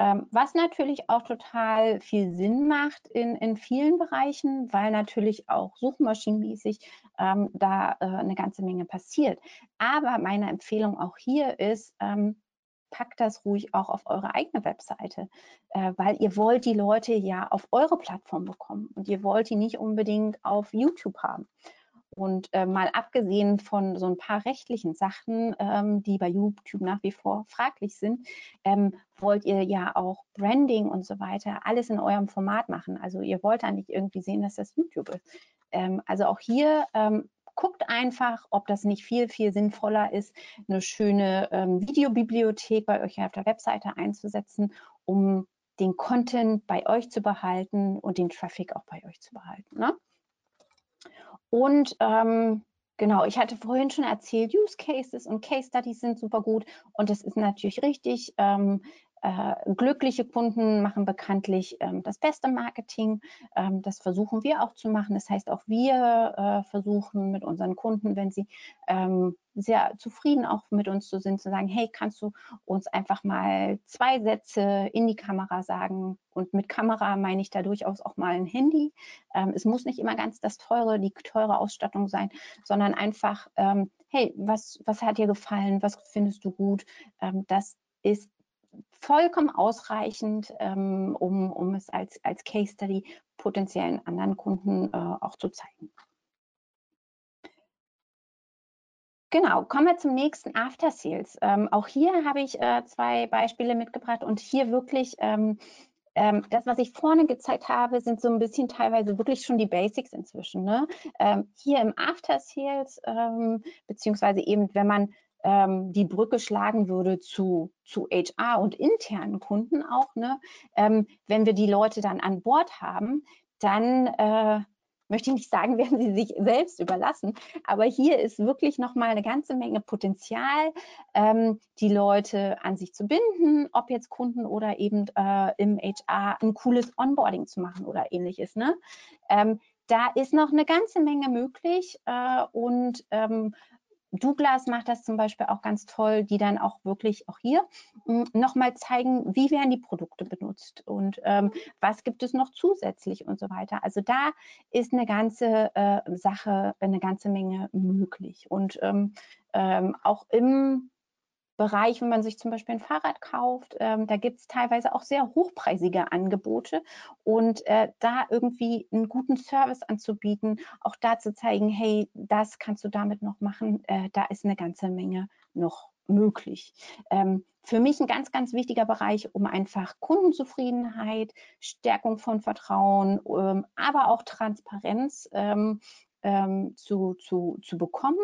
Ähm, was natürlich auch total viel Sinn macht in, in vielen Bereichen, weil natürlich auch suchmaschinenmäßig ähm, da äh, eine ganze Menge passiert. Aber meine Empfehlung auch hier ist, ähm, packt das ruhig auch auf eure eigene Webseite, äh, weil ihr wollt die Leute ja auf eure Plattform bekommen und ihr wollt die nicht unbedingt auf YouTube haben. Und äh, mal abgesehen von so ein paar rechtlichen Sachen, ähm, die bei YouTube nach wie vor fraglich sind, ähm, wollt ihr ja auch Branding und so weiter alles in eurem Format machen. Also ihr wollt da nicht irgendwie sehen, dass das YouTube ist. Ähm, also auch hier ähm, guckt einfach, ob das nicht viel, viel sinnvoller ist, eine schöne ähm, Videobibliothek bei euch auf der Webseite einzusetzen, um den Content bei euch zu behalten und den Traffic auch bei euch zu behalten. Ne? Und ähm, genau, ich hatte vorhin schon erzählt, Use Cases und Case Studies sind super gut. Und das ist natürlich richtig. Ähm, äh, glückliche Kunden machen bekanntlich ähm, das beste Marketing. Ähm, das versuchen wir auch zu machen. Das heißt, auch wir äh, versuchen mit unseren Kunden, wenn sie ähm, sehr zufrieden auch mit uns zu sind, zu sagen, hey, kannst du uns einfach mal zwei Sätze in die Kamera sagen? Und mit Kamera meine ich da durchaus auch mal ein Handy. Ähm, es muss nicht immer ganz das teure, die teure Ausstattung sein, sondern einfach, ähm, hey, was, was hat dir gefallen? Was findest du gut? Ähm, das ist vollkommen ausreichend, ähm, um, um es als, als Case Study potenziellen anderen Kunden äh, auch zu zeigen. Genau, kommen wir zum nächsten After Sales. Ähm, auch hier habe ich äh, zwei Beispiele mitgebracht und hier wirklich ähm, ähm, das, was ich vorne gezeigt habe, sind so ein bisschen teilweise wirklich schon die Basics inzwischen. Ne? Ähm, hier im After Sales, ähm, beziehungsweise eben, wenn man ähm, die Brücke schlagen würde zu, zu HR und internen Kunden auch, ne? Wenn wir die Leute dann an Bord haben, dann äh, möchte ich nicht sagen, <laughs> werden sie sich selbst überlassen, aber hier ist wirklich nochmal eine ganze Menge Potenzial, ähm, die Leute an sich zu binden, ob jetzt Kunden oder eben äh, im HR ein cooles Onboarding zu machen oder ähnliches. Ne? Ähm, da ist noch eine ganze Menge möglich äh, und ähm, Douglas macht das zum Beispiel auch ganz toll, die dann auch wirklich auch hier hm, nochmal zeigen, wie werden die Produkte benutzt und ähm, was gibt es noch zusätzlich und so weiter. Also da ist eine ganze äh, Sache, eine ganze Menge möglich. Und ähm, ähm, auch im Bereich, wenn man sich zum Beispiel ein Fahrrad kauft, ähm, da gibt es teilweise auch sehr hochpreisige Angebote und äh, da irgendwie einen guten Service anzubieten, auch da zu zeigen, hey, das kannst du damit noch machen, äh, da ist eine ganze Menge noch möglich. Ähm, für mich ein ganz, ganz wichtiger Bereich, um einfach Kundenzufriedenheit, Stärkung von Vertrauen, ähm, aber auch Transparenz ähm, ähm, zu, zu, zu bekommen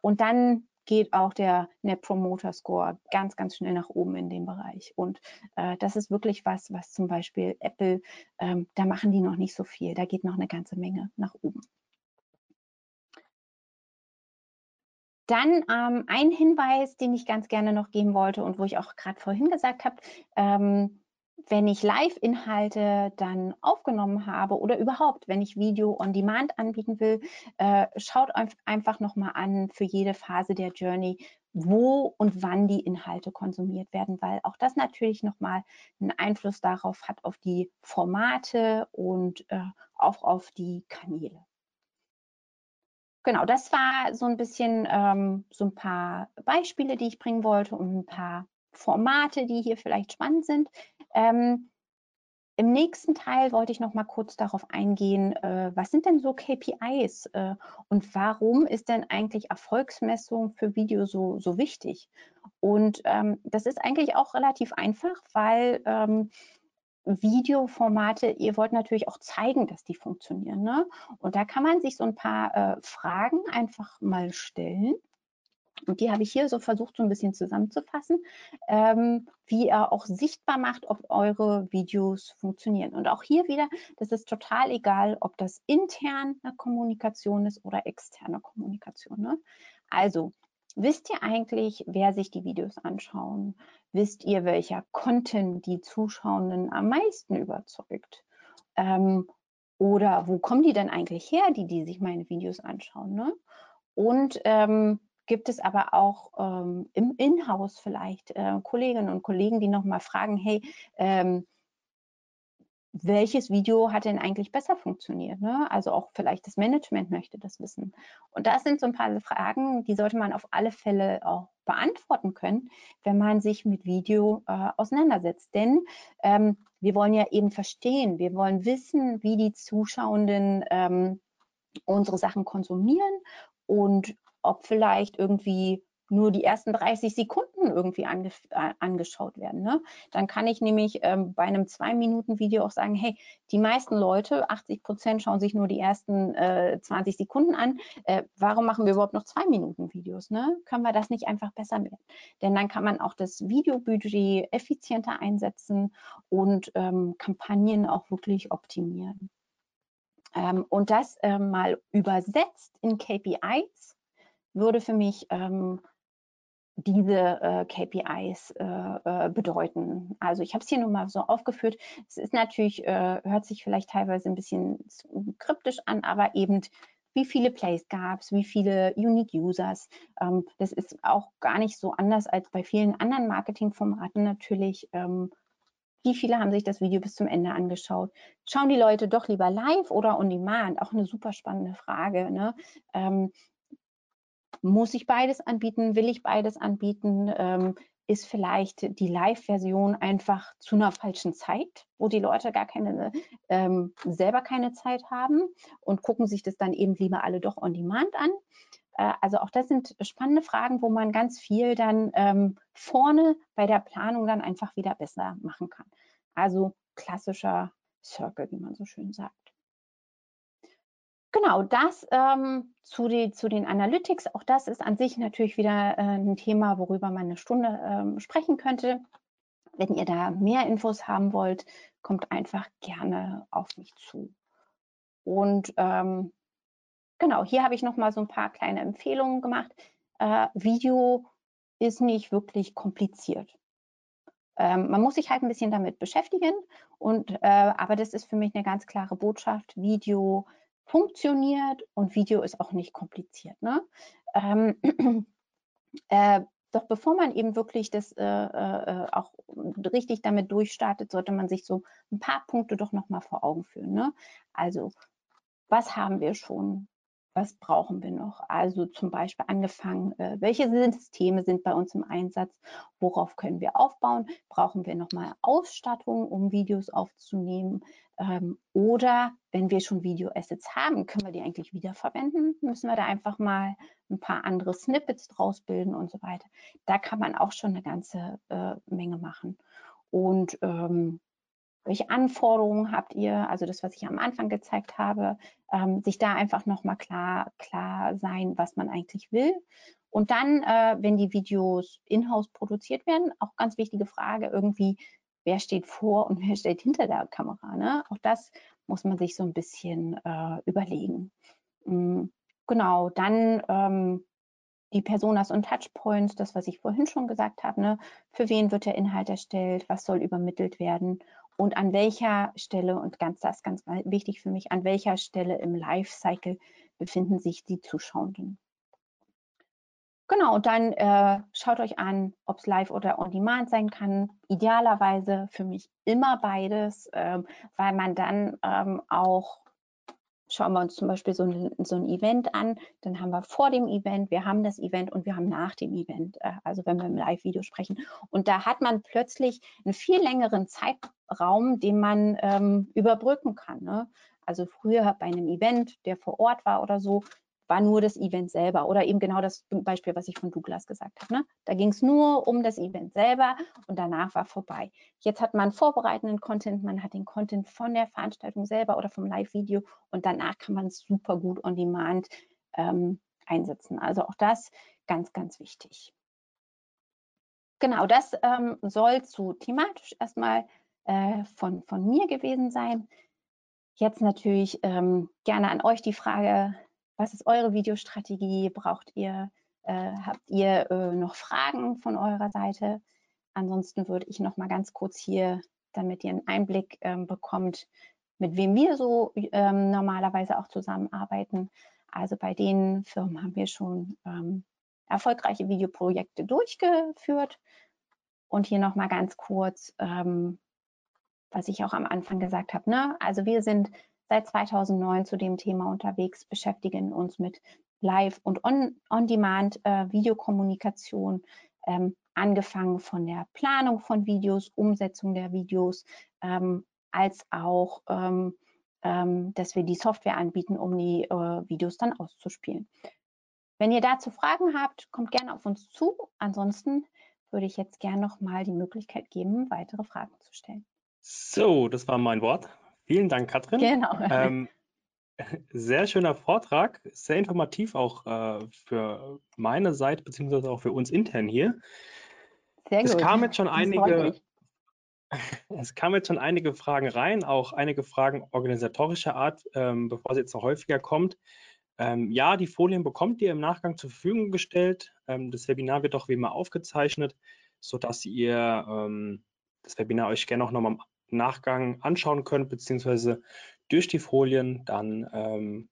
und dann geht auch der Net Promoter Score ganz, ganz schnell nach oben in dem Bereich. Und äh, das ist wirklich was, was zum Beispiel Apple, ähm, da machen die noch nicht so viel. Da geht noch eine ganze Menge nach oben. Dann ähm, ein Hinweis, den ich ganz gerne noch geben wollte und wo ich auch gerade vorhin gesagt habe, ähm, wenn ich Live-Inhalte dann aufgenommen habe oder überhaupt, wenn ich Video on Demand anbieten will, äh, schaut einfach nochmal an für jede Phase der Journey, wo und wann die Inhalte konsumiert werden, weil auch das natürlich nochmal einen Einfluss darauf hat, auf die Formate und äh, auch auf die Kanäle. Genau, das war so ein bisschen ähm, so ein paar Beispiele, die ich bringen wollte und ein paar Formate, die hier vielleicht spannend sind. Ähm, Im nächsten Teil wollte ich noch mal kurz darauf eingehen, äh, was sind denn so KPIs äh, und warum ist denn eigentlich Erfolgsmessung für Video so, so wichtig? Und ähm, das ist eigentlich auch relativ einfach, weil ähm, Videoformate, ihr wollt natürlich auch zeigen, dass die funktionieren. Ne? Und da kann man sich so ein paar äh, Fragen einfach mal stellen. Und die habe ich hier so versucht, so ein bisschen zusammenzufassen, ähm, wie ihr auch sichtbar macht, ob eure Videos funktionieren. Und auch hier wieder, das ist total egal, ob das interne Kommunikation ist oder externe Kommunikation. Ne? Also, wisst ihr eigentlich, wer sich die Videos anschauen? Wisst ihr, welcher Content die Zuschauenden am meisten überzeugt? Ähm, oder wo kommen die denn eigentlich her, die, die sich meine Videos anschauen? Ne? Und ähm, gibt es aber auch ähm, im Inhouse vielleicht äh, Kolleginnen und Kollegen, die nochmal fragen, hey, ähm, welches Video hat denn eigentlich besser funktioniert? Ne? Also auch vielleicht das Management möchte das wissen. Und das sind so ein paar Fragen, die sollte man auf alle Fälle auch beantworten können, wenn man sich mit Video äh, auseinandersetzt. Denn ähm, wir wollen ja eben verstehen, wir wollen wissen, wie die Zuschauenden ähm, unsere Sachen konsumieren und ob vielleicht irgendwie nur die ersten 30 Sekunden irgendwie ange, äh, angeschaut werden. Ne? Dann kann ich nämlich ähm, bei einem Zwei-Minuten-Video auch sagen, hey, die meisten Leute, 80 Prozent schauen sich nur die ersten äh, 20 Sekunden an. Äh, warum machen wir überhaupt noch Zwei-Minuten-Videos? Ne? Können wir das nicht einfach besser machen? Denn dann kann man auch das Videobudget effizienter einsetzen und ähm, Kampagnen auch wirklich optimieren. Ähm, und das ähm, mal übersetzt in KPIs würde für mich ähm, diese äh, KPIs äh, äh, bedeuten. Also ich habe es hier nur mal so aufgeführt. Es ist natürlich, äh, hört sich vielleicht teilweise ein bisschen kryptisch an, aber eben wie viele Plays gab es, wie viele Unique Users. Ähm, das ist auch gar nicht so anders als bei vielen anderen Marketingformaten natürlich. Ähm, wie viele haben sich das Video bis zum Ende angeschaut? Schauen die Leute doch lieber live oder on demand? Auch eine super spannende Frage. Ne? Ähm, muss ich beides anbieten? Will ich beides anbieten? Ähm, ist vielleicht die Live-Version einfach zu einer falschen Zeit, wo die Leute gar keine, ähm, selber keine Zeit haben und gucken sich das dann eben lieber alle doch on demand an. Äh, also auch das sind spannende Fragen, wo man ganz viel dann ähm, vorne bei der Planung dann einfach wieder besser machen kann. Also klassischer Circle, wie man so schön sagt. Genau, das ähm, zu, die, zu, den Analytics. Auch das ist an sich natürlich wieder äh, ein Thema, worüber man eine Stunde ähm, sprechen könnte. Wenn ihr da mehr Infos haben wollt, kommt einfach gerne auf mich zu. Und ähm, genau, hier habe ich noch mal so ein paar kleine Empfehlungen gemacht. Äh, Video ist nicht wirklich kompliziert. Ähm, man muss sich halt ein bisschen damit beschäftigen. Und, äh, aber das ist für mich eine ganz klare Botschaft. Video funktioniert und Video ist auch nicht kompliziert. Ne? Ähm, <clears throat> äh, doch bevor man eben wirklich das äh, äh, auch richtig damit durchstartet, sollte man sich so ein paar Punkte doch nochmal vor Augen führen. Ne? Also, was haben wir schon? Was brauchen wir noch? Also zum Beispiel angefangen, äh, welche Systeme sind bei uns im Einsatz? Worauf können wir aufbauen? Brauchen wir nochmal Ausstattung, um Videos aufzunehmen? Ähm, oder wenn wir schon Video-Assets haben, können wir die eigentlich wiederverwenden? Müssen wir da einfach mal ein paar andere Snippets draus bilden und so weiter? Da kann man auch schon eine ganze äh, Menge machen. Und ähm, welche Anforderungen habt ihr? Also das, was ich am Anfang gezeigt habe, ähm, sich da einfach nochmal klar, klar sein, was man eigentlich will. Und dann, äh, wenn die Videos in-house produziert werden, auch ganz wichtige Frage irgendwie, wer steht vor und <laughs> wer steht hinter der Kamera? Ne? Auch das muss man sich so ein bisschen äh, überlegen. Mhm. Genau, dann ähm, die Personas und Touchpoints, das, was ich vorhin schon gesagt habe, ne? für wen wird der Inhalt erstellt, was soll übermittelt werden und an welcher Stelle, und ganz das ganz wichtig für mich, an welcher Stelle im Lifecycle befinden sich die Zuschauenden. Genau, und dann äh, schaut euch an, ob es live oder on demand sein kann. Idealerweise für mich immer beides, äh, weil man dann ähm, auch schauen wir uns zum Beispiel so ein, so ein Event an, dann haben wir vor dem Event, wir haben das Event und wir haben nach dem Event, äh, also wenn wir im Live-Video sprechen. Und da hat man plötzlich einen viel längeren Zeitraum, den man ähm, überbrücken kann. Ne? Also früher bei einem Event, der vor Ort war oder so, war nur das Event selber oder eben genau das Beispiel, was ich von Douglas gesagt habe. Ne? Da ging es nur um das Event selber und danach war vorbei. Jetzt hat man vorbereitenden Content, man hat den Content von der Veranstaltung selber oder vom Live-Video und danach kann man es super gut on demand ähm, einsetzen. Also auch das ganz, ganz wichtig. Genau, das ähm, soll zu thematisch erstmal äh, von, von mir gewesen sein. Jetzt natürlich ähm, gerne an euch die Frage, was ist eure Videostrategie? Braucht ihr, äh, habt ihr äh, noch Fragen von eurer Seite? Ansonsten würde ich noch mal ganz kurz hier, damit ihr einen Einblick ähm, bekommt, mit wem wir so ähm, normalerweise auch zusammenarbeiten. Also bei den Firmen haben wir schon ähm, erfolgreiche Videoprojekte durchgeführt. Und hier noch mal ganz kurz, ähm, was ich auch am Anfang gesagt habe. Ne? Also wir sind seit 2009 zu dem Thema unterwegs, beschäftigen uns mit Live- und On-Demand-Videokommunikation, äh, ähm, angefangen von der Planung von Videos, Umsetzung der Videos, ähm, als auch, ähm, ähm dass wir die Software anbieten, um die äh, Videos dann auszuspielen. Wenn ihr dazu Fragen habt, kommt gerne auf uns zu. Ansonsten würde ich jetzt gerne noch mal die Möglichkeit geben, weitere Fragen zu stellen. So, das war mein Wort. Vielen Dank, Katrin. Genau. Ähm, sehr schöner Vortrag, sehr informativ auch äh, für meine Seite, beziehungsweise auch für uns intern hier. Sehr es gut. Kam jetzt schon einige, <laughs> es kamen jetzt schon einige Fragen rein, auch einige Fragen organisatorischer Art, ähm, bevor sie jetzt noch häufiger kommt. Ähm, ja, die Folien bekommt ihr im Nachgang zur Verfügung gestellt. Ähm, das Webinar wird auch wie immer aufgezeichnet, sodass ihr ähm, das Webinar euch gerne auch nochmal Nachgang anschauen könnt, beziehungsweise durch die Folien dann ähm,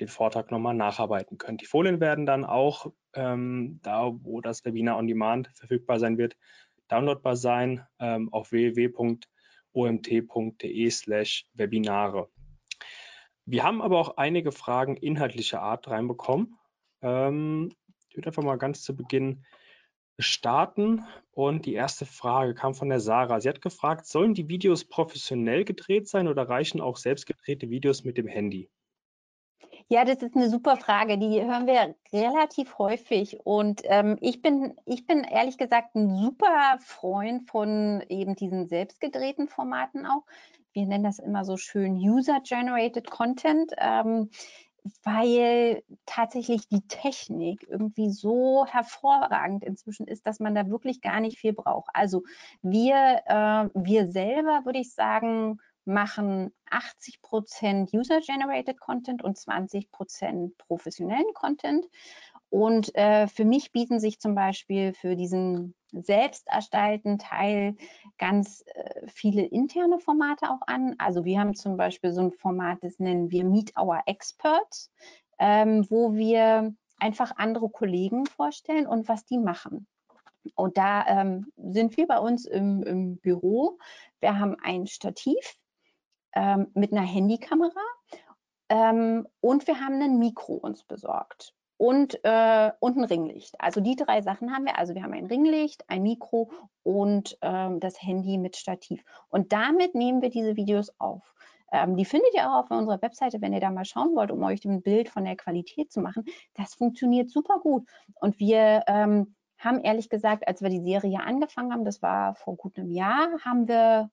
den Vortrag nochmal nacharbeiten könnt. Die Folien werden dann auch ähm, da, wo das Webinar on Demand verfügbar sein wird, downloadbar sein ähm, auf www.omt.de slash Webinare. Wir haben aber auch einige Fragen inhaltlicher Art reinbekommen. Ähm, ich würde einfach mal ganz zu Beginn starten. Und die erste Frage kam von der Sarah. Sie hat gefragt, sollen die Videos professionell gedreht sein oder reichen auch selbst gedrehte Videos mit dem Handy? Ja, das ist eine super Frage. Die hören wir relativ häufig. Und ähm, ich, bin, ich bin ehrlich gesagt ein super Freund von eben diesen selbstgedrehten Formaten auch. Wir nennen das immer so schön User-Generated Content. Ähm, weil tatsächlich die Technik irgendwie so hervorragend inzwischen ist, dass man da wirklich gar nicht viel braucht. Also wir, äh, wir selber, würde ich sagen, machen 80 Prozent User-Generated Content und 20 Prozent professionellen Content. Und äh, für mich bieten sich zum Beispiel für diesen selbst erstellten Teil ganz äh, viele interne Formate auch an. Also wir haben zum Beispiel so ein Format, das nennen wir Meet Our Experts, ähm, wo wir einfach andere Kollegen vorstellen und was die machen. Und da ähm, sind wir bei uns im, im, Büro. Wir haben ein Stativ ähm, mit einer Handykamera ähm, und wir haben ein Mikro uns besorgt und, äh, und ein Ringlicht. Also die drei Sachen haben wir. Also wir haben ein Ringlicht, ein Mikro und ähm, das Handy mit Stativ. Und damit nehmen wir diese Videos auf. Ähm, die findet ihr auch auf unserer Webseite, wenn ihr da mal schauen wollt, um euch ein Bild von der Qualität zu machen. Das funktioniert super gut. Und wir ähm, haben ehrlich gesagt, als wir die Serie angefangen haben, das war vor gut einem Jahr, haben wir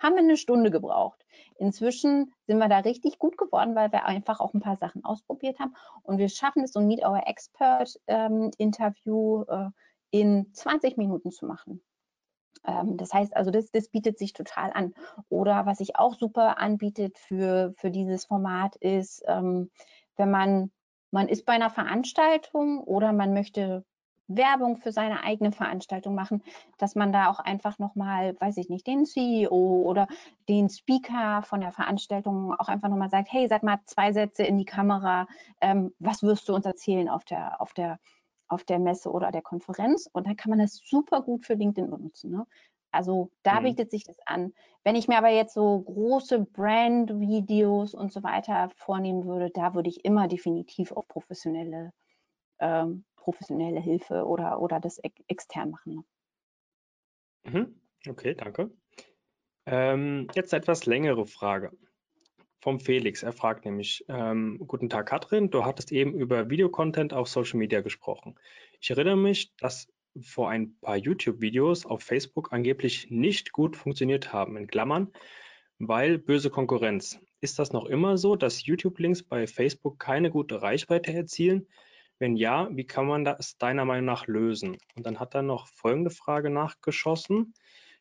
haben wir eine Stunde gebraucht. Inzwischen sind wir da richtig gut geworden, weil wir einfach auch ein paar Sachen ausprobiert haben. Und wir schaffen es, so ein Meet Our Expert ähm, äh, in 20 Minuten zu machen. Ähm, das heißt also, das, das bietet sich total an. Oder was sich auch super anbietet für, für dieses Format ist, ähm, wenn man man ist bei einer Veranstaltung oder man möchte Werbung für seine eigene Veranstaltung machen, dass man da auch einfach nochmal, weiß ich nicht, den CEO oder den Speaker von der Veranstaltung auch einfach nochmal sagt, hey, sag mal zwei Sätze in die Kamera, ähm, was wirst du uns erzählen auf der, auf der, auf der Messe oder der Konferenz? Und dann kann man das super gut für LinkedIn benutzen. Ne? Also da mhm. bietet sich das an. Wenn ich mir aber jetzt so große Brand-Videos und so weiter vornehmen würde, da würde ich immer definitiv auf professionelle ähm, professionelle Hilfe oder, oder das extern machen. Mhm. Okay, danke. Ähm, jetzt etwas längere Frage vom Felix. Er fragt nämlich, ähm, guten Tag Katrin, du hattest eben über Videocontent auf Social Media gesprochen. Ich erinnere mich, dass vor ein paar YouTube-Videos auf Facebook angeblich nicht gut funktioniert haben, in Klammern, weil böse Konkurrenz. Ist das noch immer so, dass YouTube-Links bei Facebook keine gute Reichweite erzielen? Wenn ja, wie kann man das deiner Meinung nach lösen? Und dann hat er noch folgende Frage nachgeschossen.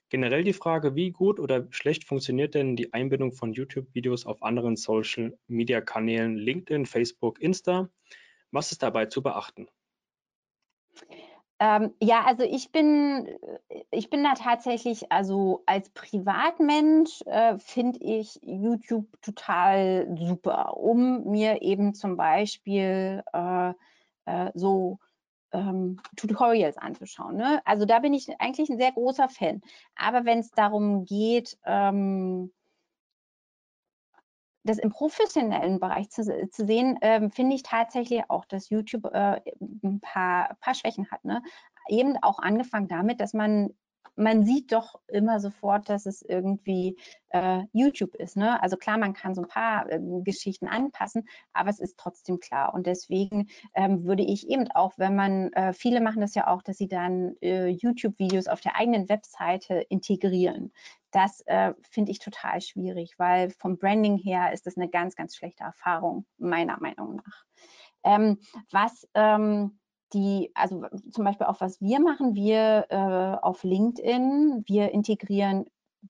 Generell die Frage, wie gut oder schlecht funktioniert denn die Einbindung von YouTube-Videos auf anderen Social-Media-Kanälen, LinkedIn, Facebook, Insta? Was ist dabei zu beachten? Ähm, ja, also ich bin, ich bin da tatsächlich, also als Privatmensch äh, finde ich YouTube total super, um mir eben zum Beispiel äh, äh, so ähm, Tutorials anzuschauen. Ne? Also da bin ich eigentlich ein sehr großer Fan. Aber wenn es darum geht, ähm, das im professionellen Bereich zu, zu sehen, ähm, finde ich tatsächlich auch, dass YouTube äh, ein paar, paar Schwächen hat. Ne? Eben auch angefangen damit, dass man man sieht doch immer sofort, dass es irgendwie äh, YouTube ist. Ne? Also klar, man kann so ein paar äh, Geschichten anpassen, aber es ist trotzdem klar. Und deswegen ähm, würde ich eben auch, wenn man, äh, viele machen das ja auch, dass sie dann äh, YouTube-Videos auf der eigenen Webseite integrieren. Das äh, finde ich total schwierig, weil vom Branding her ist das eine ganz, ganz schlechte Erfahrung, meiner Meinung nach. Ähm, was ähm, die, also zum Beispiel auch was wir machen, wir äh, auf LinkedIn, wir integrieren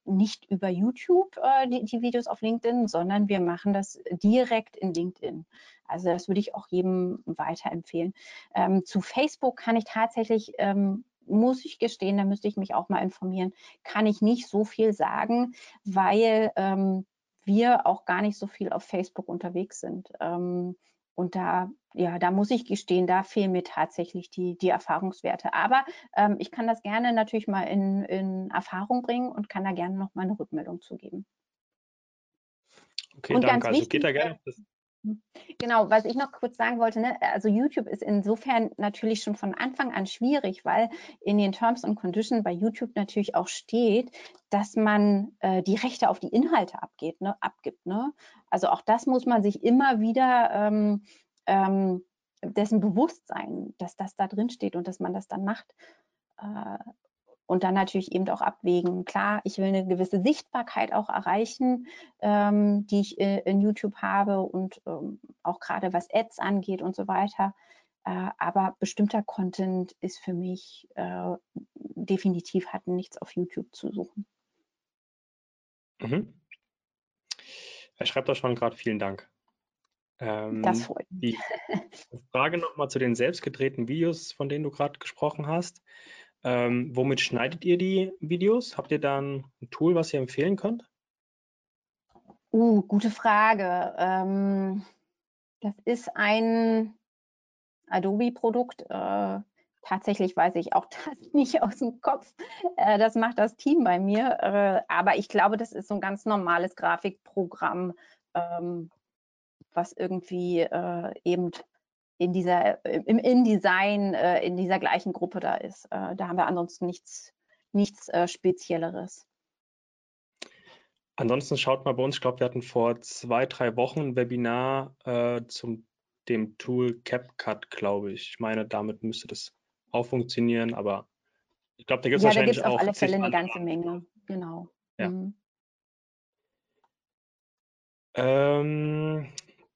nicht über YouTube äh, die, die, Videos auf LinkedIn, sondern wir machen das direkt in LinkedIn. Also das würde ich auch jedem weiterempfehlen. Ähm, zu Facebook kann ich tatsächlich, ähm, muss ich gestehen, da müsste ich mich auch mal informieren, kann ich nicht so viel sagen, weil ähm, wir auch gar nicht so viel auf Facebook unterwegs sind. Ähm, und da, ja, da muss ich gestehen, da fehlen mir tatsächlich die, die Erfahrungswerte. Aber ähm, ich kann das gerne natürlich mal in, in Erfahrung bringen und kann da gerne noch mal eine Rückmeldung zugeben. Okay, und danke. also geht da gerne das, hm. Genau, was ich noch kurz sagen wollte, ne, also YouTube ist insofern natürlich schon von Anfang an schwierig, weil in den Terms and Conditions bei YouTube natürlich auch steht, dass man äh, die Rechte auf die Inhalte abgeht, ne, abgibt. Ne? Also auch das muss man sich immer wieder ähm, ähm, dessen bewusst sein, dass das da drin steht und dass man das dann macht. Äh, und dann natürlich eben auch abwägen. Klar, ich will eine gewisse Sichtbarkeit auch erreichen, ähm, die ich äh, in YouTube habe und ähm, auch gerade was Ads angeht und so weiter. Äh, aber bestimmter Content ist für mich äh, definitiv hat nichts auf YouTube zu suchen. Mhm. Er schreibt da schon gerade vielen Dank. Ähm, das freut mich. Die Frage nochmal zu den selbst gedrehten Videos, von denen du gerade gesprochen hast. Ähm, womit schneidet ihr die Videos? Habt ihr da ein Tool, was ihr empfehlen könnt? Uh, gute Frage. Ähm, das ist ein Adobe-Produkt. Äh, tatsächlich weiß ich auch <laughs> das nicht aus dem Kopf. Äh, das macht das Team bei mir. Äh, aber ich glaube, das ist so ein ganz normales Grafikprogramm, ähm, was irgendwie äh, eben in dieser, im InDesign, äh, in dieser gleichen Gruppe da ist. Äh, da haben wir ansonsten nichts, nichts äh, Spezielleres. Ansonsten schaut mal bei uns, ich glaube, wir hatten vor zwei, drei Wochen ein Webinar äh, zum dem Tool CapCut, glaube ich. Ich meine, damit müsste das auch funktionieren, aber ich glaube, da gibt es ja, wahrscheinlich da gibt es auf alle Fälle eine ganze Menge, genau. Ja. Mhm. Ähm,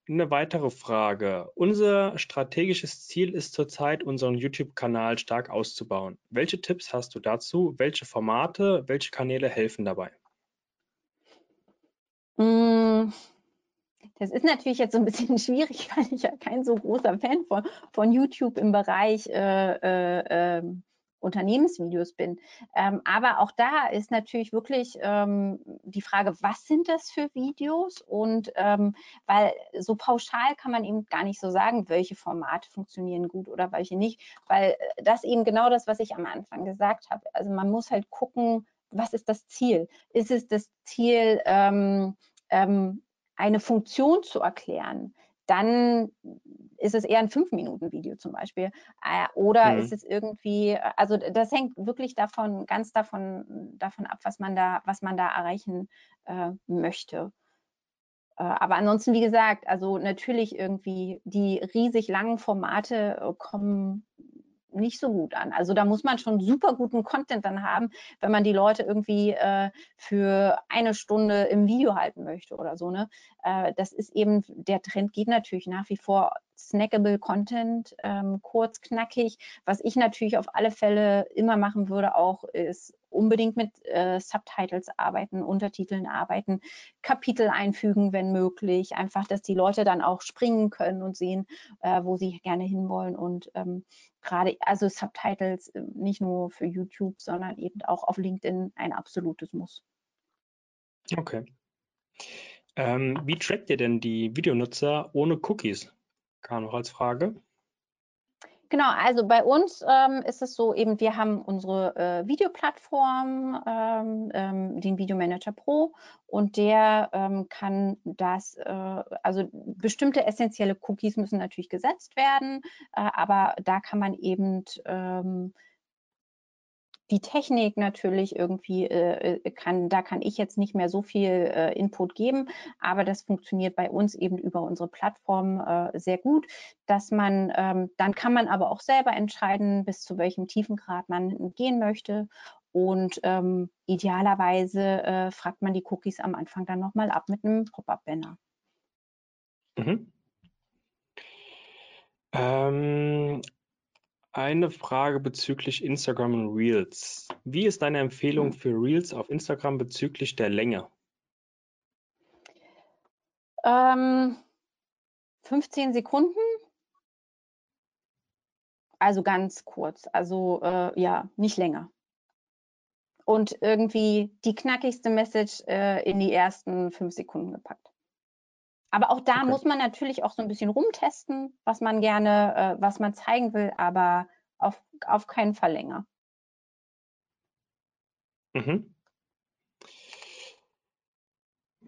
eine weitere Frage. Unser strategisches Ziel ist zurzeit, unseren YouTube-Kanal stark auszubauen. Welche Tipps hast du dazu? Welche Formate, welche Kanäle helfen dabei? Mm, Das ist natürlich jetzt so ein bisschen <laughs> schwierig, weil ich ja kein so großer Fan von, von YouTube im Bereich äh, äh, ähm, Unternehmensvideos bin. Ähm, aber auch da ist natürlich wirklich ähm, die Frage, was sind das für Videos? Und ähm, weil so pauschal kann man eben gar nicht so sagen, welche Formate funktionieren gut oder welche nicht, weil äh, das eben genau das, was ich am Anfang gesagt habe. Also man muss halt gucken, was ist das Ziel? Ist es das Ziel, ähm, ähm, eine Funktion zu erklären? Dann ist es eher ein Fünf-Minuten-Video zum Beispiel. Äh, oder mhm. ist es irgendwie, also das hängt wirklich davon, ganz davon, davon ab, was man da, was man da erreichen äh, möchte. Äh, aber ansonsten, wie gesagt, also natürlich irgendwie die riesig langen Formate äh, kommen nicht so gut an. Also da muss man schon super guten Content dann haben, wenn man die Leute irgendwie äh, für eine Stunde im Video halten möchte oder so. Ne? Äh, das ist eben, der Trend geht natürlich nach wie vor snackable Content, ähm, kurz, knackig. Was ich natürlich auf alle Fälle immer machen würde, auch ist unbedingt mit äh, Subtitles arbeiten, Untertiteln arbeiten, Kapitel einfügen, wenn möglich. Einfach, dass die Leute dann auch springen können und sehen, äh, wo sie gerne hinwollen. Und ähm, gerade, also Subtitles äh, nicht nur für YouTube, sondern eben auch auf LinkedIn ein absolutes Muss. Okay. Ähm, wie trackt ihr denn die Videonutzer ohne Cookies? Kam noch als Frage. Genau, also bei uns ähm, ist es so, eben wir haben unsere äh, Videoplattform, ähm, ähm, den Videomanager Pro und der ähm, kann das, äh, also bestimmte essentielle Cookies müssen natürlich gesetzt werden, äh, aber da kann man eben ähm, die Technik natürlich irgendwie äh, äh, kann, da kann ich jetzt nicht mehr so viel äh, Input geben, aber das funktioniert bei uns eben über unsere Plattform äh, sehr gut, dass man, ähm, dann kann man aber auch selber entscheiden, bis zu welchem Tiefengrad man gehen möchte und ähm, idealerweise äh, fragt man die Cookies am Anfang dann nochmal ab mit einem Pop-up-Banner. Mhm. Ähm, eine Frage bezüglich Instagram und Reels. Wie ist deine Empfehlung für Reels auf Instagram bezüglich der Länge? Ähm, 15 Sekunden. Also ganz kurz. Also äh, ja, nicht länger. Und irgendwie die knackigste Message äh, in die ersten fünf Sekunden gepackt. Aber auch da okay. muss man natürlich auch so ein bisschen rumtesten, was man gerne, äh, was man zeigen will, aber auf, auf keinen Fall länger. Mhm.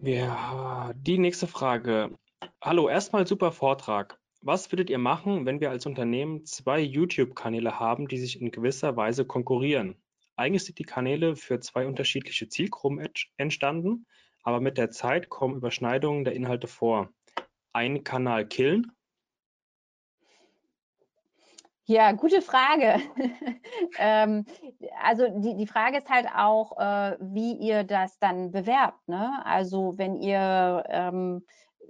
Ja, die nächste Frage. Hallo, erstmal super Vortrag. Was würdet ihr machen, wenn wir als Unternehmen zwei YouTube-Kanäle haben, die sich in gewisser Weise konkurrieren? Eigentlich sind die Kanäle für zwei unterschiedliche Zielgruppen entstanden, aber mit der Zeit kommen Überschneidungen der Inhalte vor. Einen Kanal killen? Ja, gute Frage. <laughs> ähm, also die, die Frage ist halt auch, äh, wie ihr das dann bewerbt. Ne? Also wenn ihr ähm,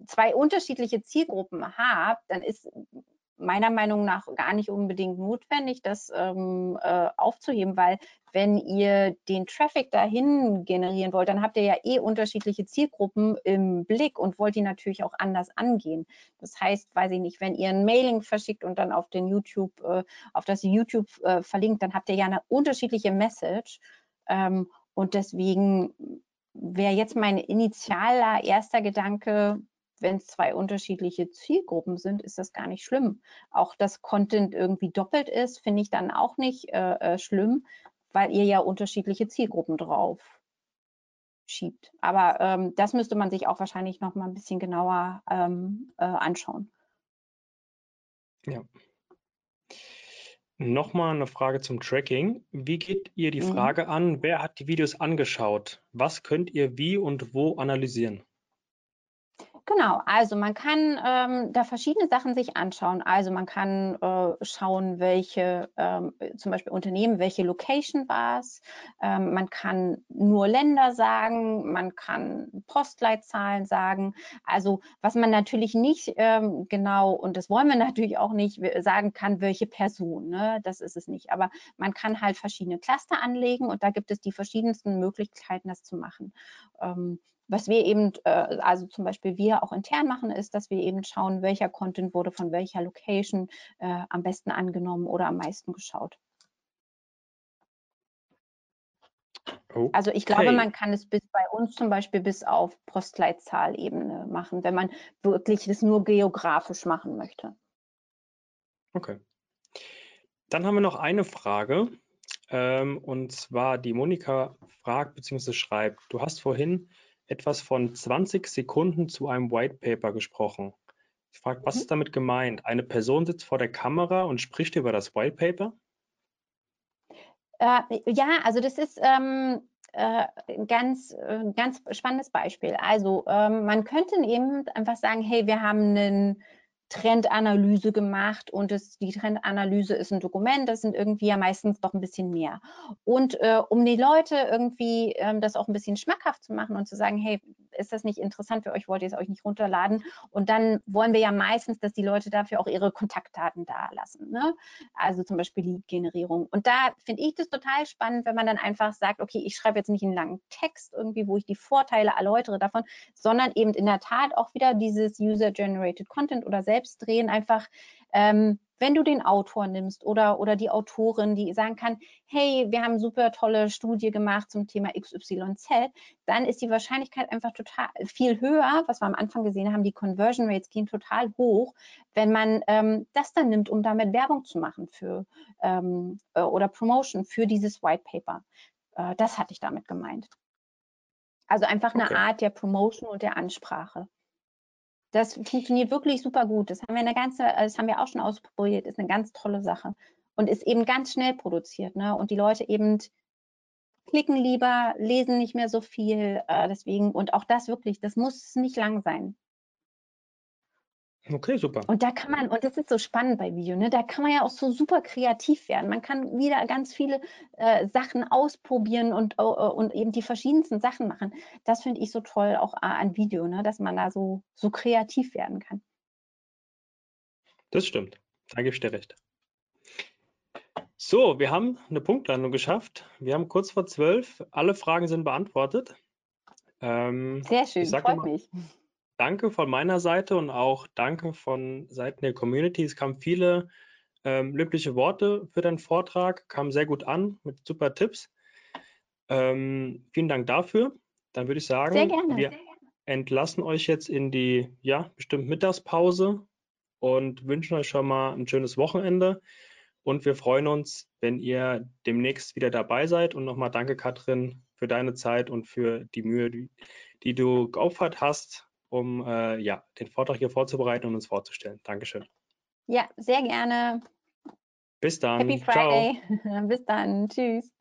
zwei unterschiedliche Zielgruppen habt, dann ist meiner Meinung nach gar nicht unbedingt notwendig, das ähm, äh, aufzuheben, weil wenn ihr den Traffic dahin generieren wollt, dann habt ihr ja eh unterschiedliche Zielgruppen im Blick und wollt die natürlich auch anders angehen. Das heißt, weiß ich nicht, wenn ihr ein Mailing verschickt und dann auf den YouTube, äh, auf das YouTube äh, verlinkt, dann habt ihr ja eine unterschiedliche Message. Ähm, und deswegen wäre jetzt mein initialer erster Gedanke, wenn es zwei unterschiedliche Zielgruppen sind, ist das gar nicht schlimm. Auch dass Content irgendwie doppelt ist, finde ich dann auch nicht äh, äh, schlimm, weil ihr ja unterschiedliche Zielgruppen drauf schiebt. Aber ähm, das müsste man sich auch wahrscheinlich noch mal ein bisschen genauer ähm, äh, anschauen. Ja. Nochmal eine Frage zum Tracking. Wie geht ihr die mhm. Frage an, wer hat die Videos angeschaut? Was könnt ihr wie und wo analysieren? Genau, also man kann ähm, da verschiedene Sachen sich anschauen. Also man kann äh, schauen, welche ähm, zum Beispiel Unternehmen, welche Location war es. Ähm, man kann nur Länder sagen, man kann Postleitzahlen sagen. Also was man natürlich nicht ähm, genau, und das wollen wir <laughs> natürlich auch nicht sagen kann, welche Person, ne? das ist es nicht. Aber man kann halt verschiedene Cluster anlegen und da gibt es die verschiedensten Möglichkeiten, das zu machen. Was wir eben, äh, also zum Beispiel wir wir auch intern machen, ist, dass wir eben schauen, welcher Content wurde von welcher Location äh, am besten angenommen oder am meisten geschaut. Okay. Also ich glaube, man kann es bis bei uns zum Beispiel bis auf Postleitzahlebene machen, wenn man wirklich das nur geografisch machen möchte. Okay. Dann haben wir noch eine Frage. Ähm, und zwar die Monika fragt bzw. schreibt, du hast vorhin etwas von 20 Sekunden zu einem White Paper gesprochen. Ich frage, was mhm. ist damit gemeint? Eine Person sitzt vor der Kamera und spricht über das White Paper? Äh, ja, also das ist ähm, äh, ganz, äh, ganz spannendes Beispiel. Also ähm, man könnte eben einfach sagen, hey, wir haben einen Trendanalyse gemacht und es, die Trendanalyse ist ein Dokument, das sind irgendwie ja meistens doch ein bisschen mehr. Und äh, um die Leute irgendwie ähm, das auch ein bisschen schmackhaft zu machen und zu sagen, hey, ist das nicht interessant für euch, wollt ihr es euch nicht runterladen? Und dann wollen wir ja meistens, dass die Leute dafür auch ihre Kontaktdaten da lassen. Ne? Also zum Beispiel Lead-Generierung. Und da finde ich das total spannend, wenn man dann einfach sagt, okay, ich schreibe jetzt nicht einen langen Text irgendwie, wo ich die Vorteile erläutere davon, sondern eben in der Tat auch wieder dieses User-Generated Content oder selbst selbst drehen, einfach ähm, wenn du den Autor nimmst oder, oder die Autorin, die sagen kann, hey, wir haben eine super tolle Studie gemacht zum Thema XYZ, dann ist die Wahrscheinlichkeit einfach total viel höher, was wir am Anfang gesehen haben, die Conversion Rates gehen total hoch, wenn man ähm, das dann nimmt, um damit Werbung zu machen für ähm, äh, oder Promotion für dieses White Paper. Äh, das hatte ich damit gemeint. Also einfach eine okay. Art der Promotion und der Ansprache. Das funktioniert wirklich super gut. Das haben wir eine ganze, das haben wir auch schon ausprobiert, ist eine ganz tolle Sache und ist eben ganz schnell produziert. Ne? Und die Leute eben klicken lieber, lesen nicht mehr so viel. Äh, deswegen, und auch das wirklich, das muss nicht lang sein. Okay, super. Und da kann man, und das ist so spannend bei Video, ne? da kann man ja auch so super kreativ werden. Man kann wieder ganz viele äh, Sachen ausprobieren und, uh, und eben die verschiedensten Sachen machen. Das finde ich so toll auch äh, an Video, ne? dass man da so, so kreativ werden kann. Das stimmt. Da gebe ich dir recht. So, wir haben eine Punktlandung geschafft. Wir haben kurz vor zwölf. Alle Fragen sind beantwortet. Ähm, Sehr schön, freut mal, mich danke von meiner Seite und auch danke von Seiten der Community. Es kamen viele ähm, löbliche Worte für deinen Vortrag, kam sehr gut an mit super Tipps. Ähm, vielen Dank dafür. Dann würde ich sagen, wir entlassen euch jetzt in die, ja, bestimmt Mittagspause und wünschen euch schon mal ein schönes Wochenende. Und wir freuen uns, wenn ihr demnächst wieder dabei seid. Und nochmal danke, Katrin, für deine Zeit und für die Mühe, die, die du geopfert hast um äh, ja, den Vortrag hier vorzubereiten und uns vorzustellen. Dankeschön. Ja, sehr gerne. Bis dann. Happy Friday. Ciao. <laughs> Bis dann. Tschüss.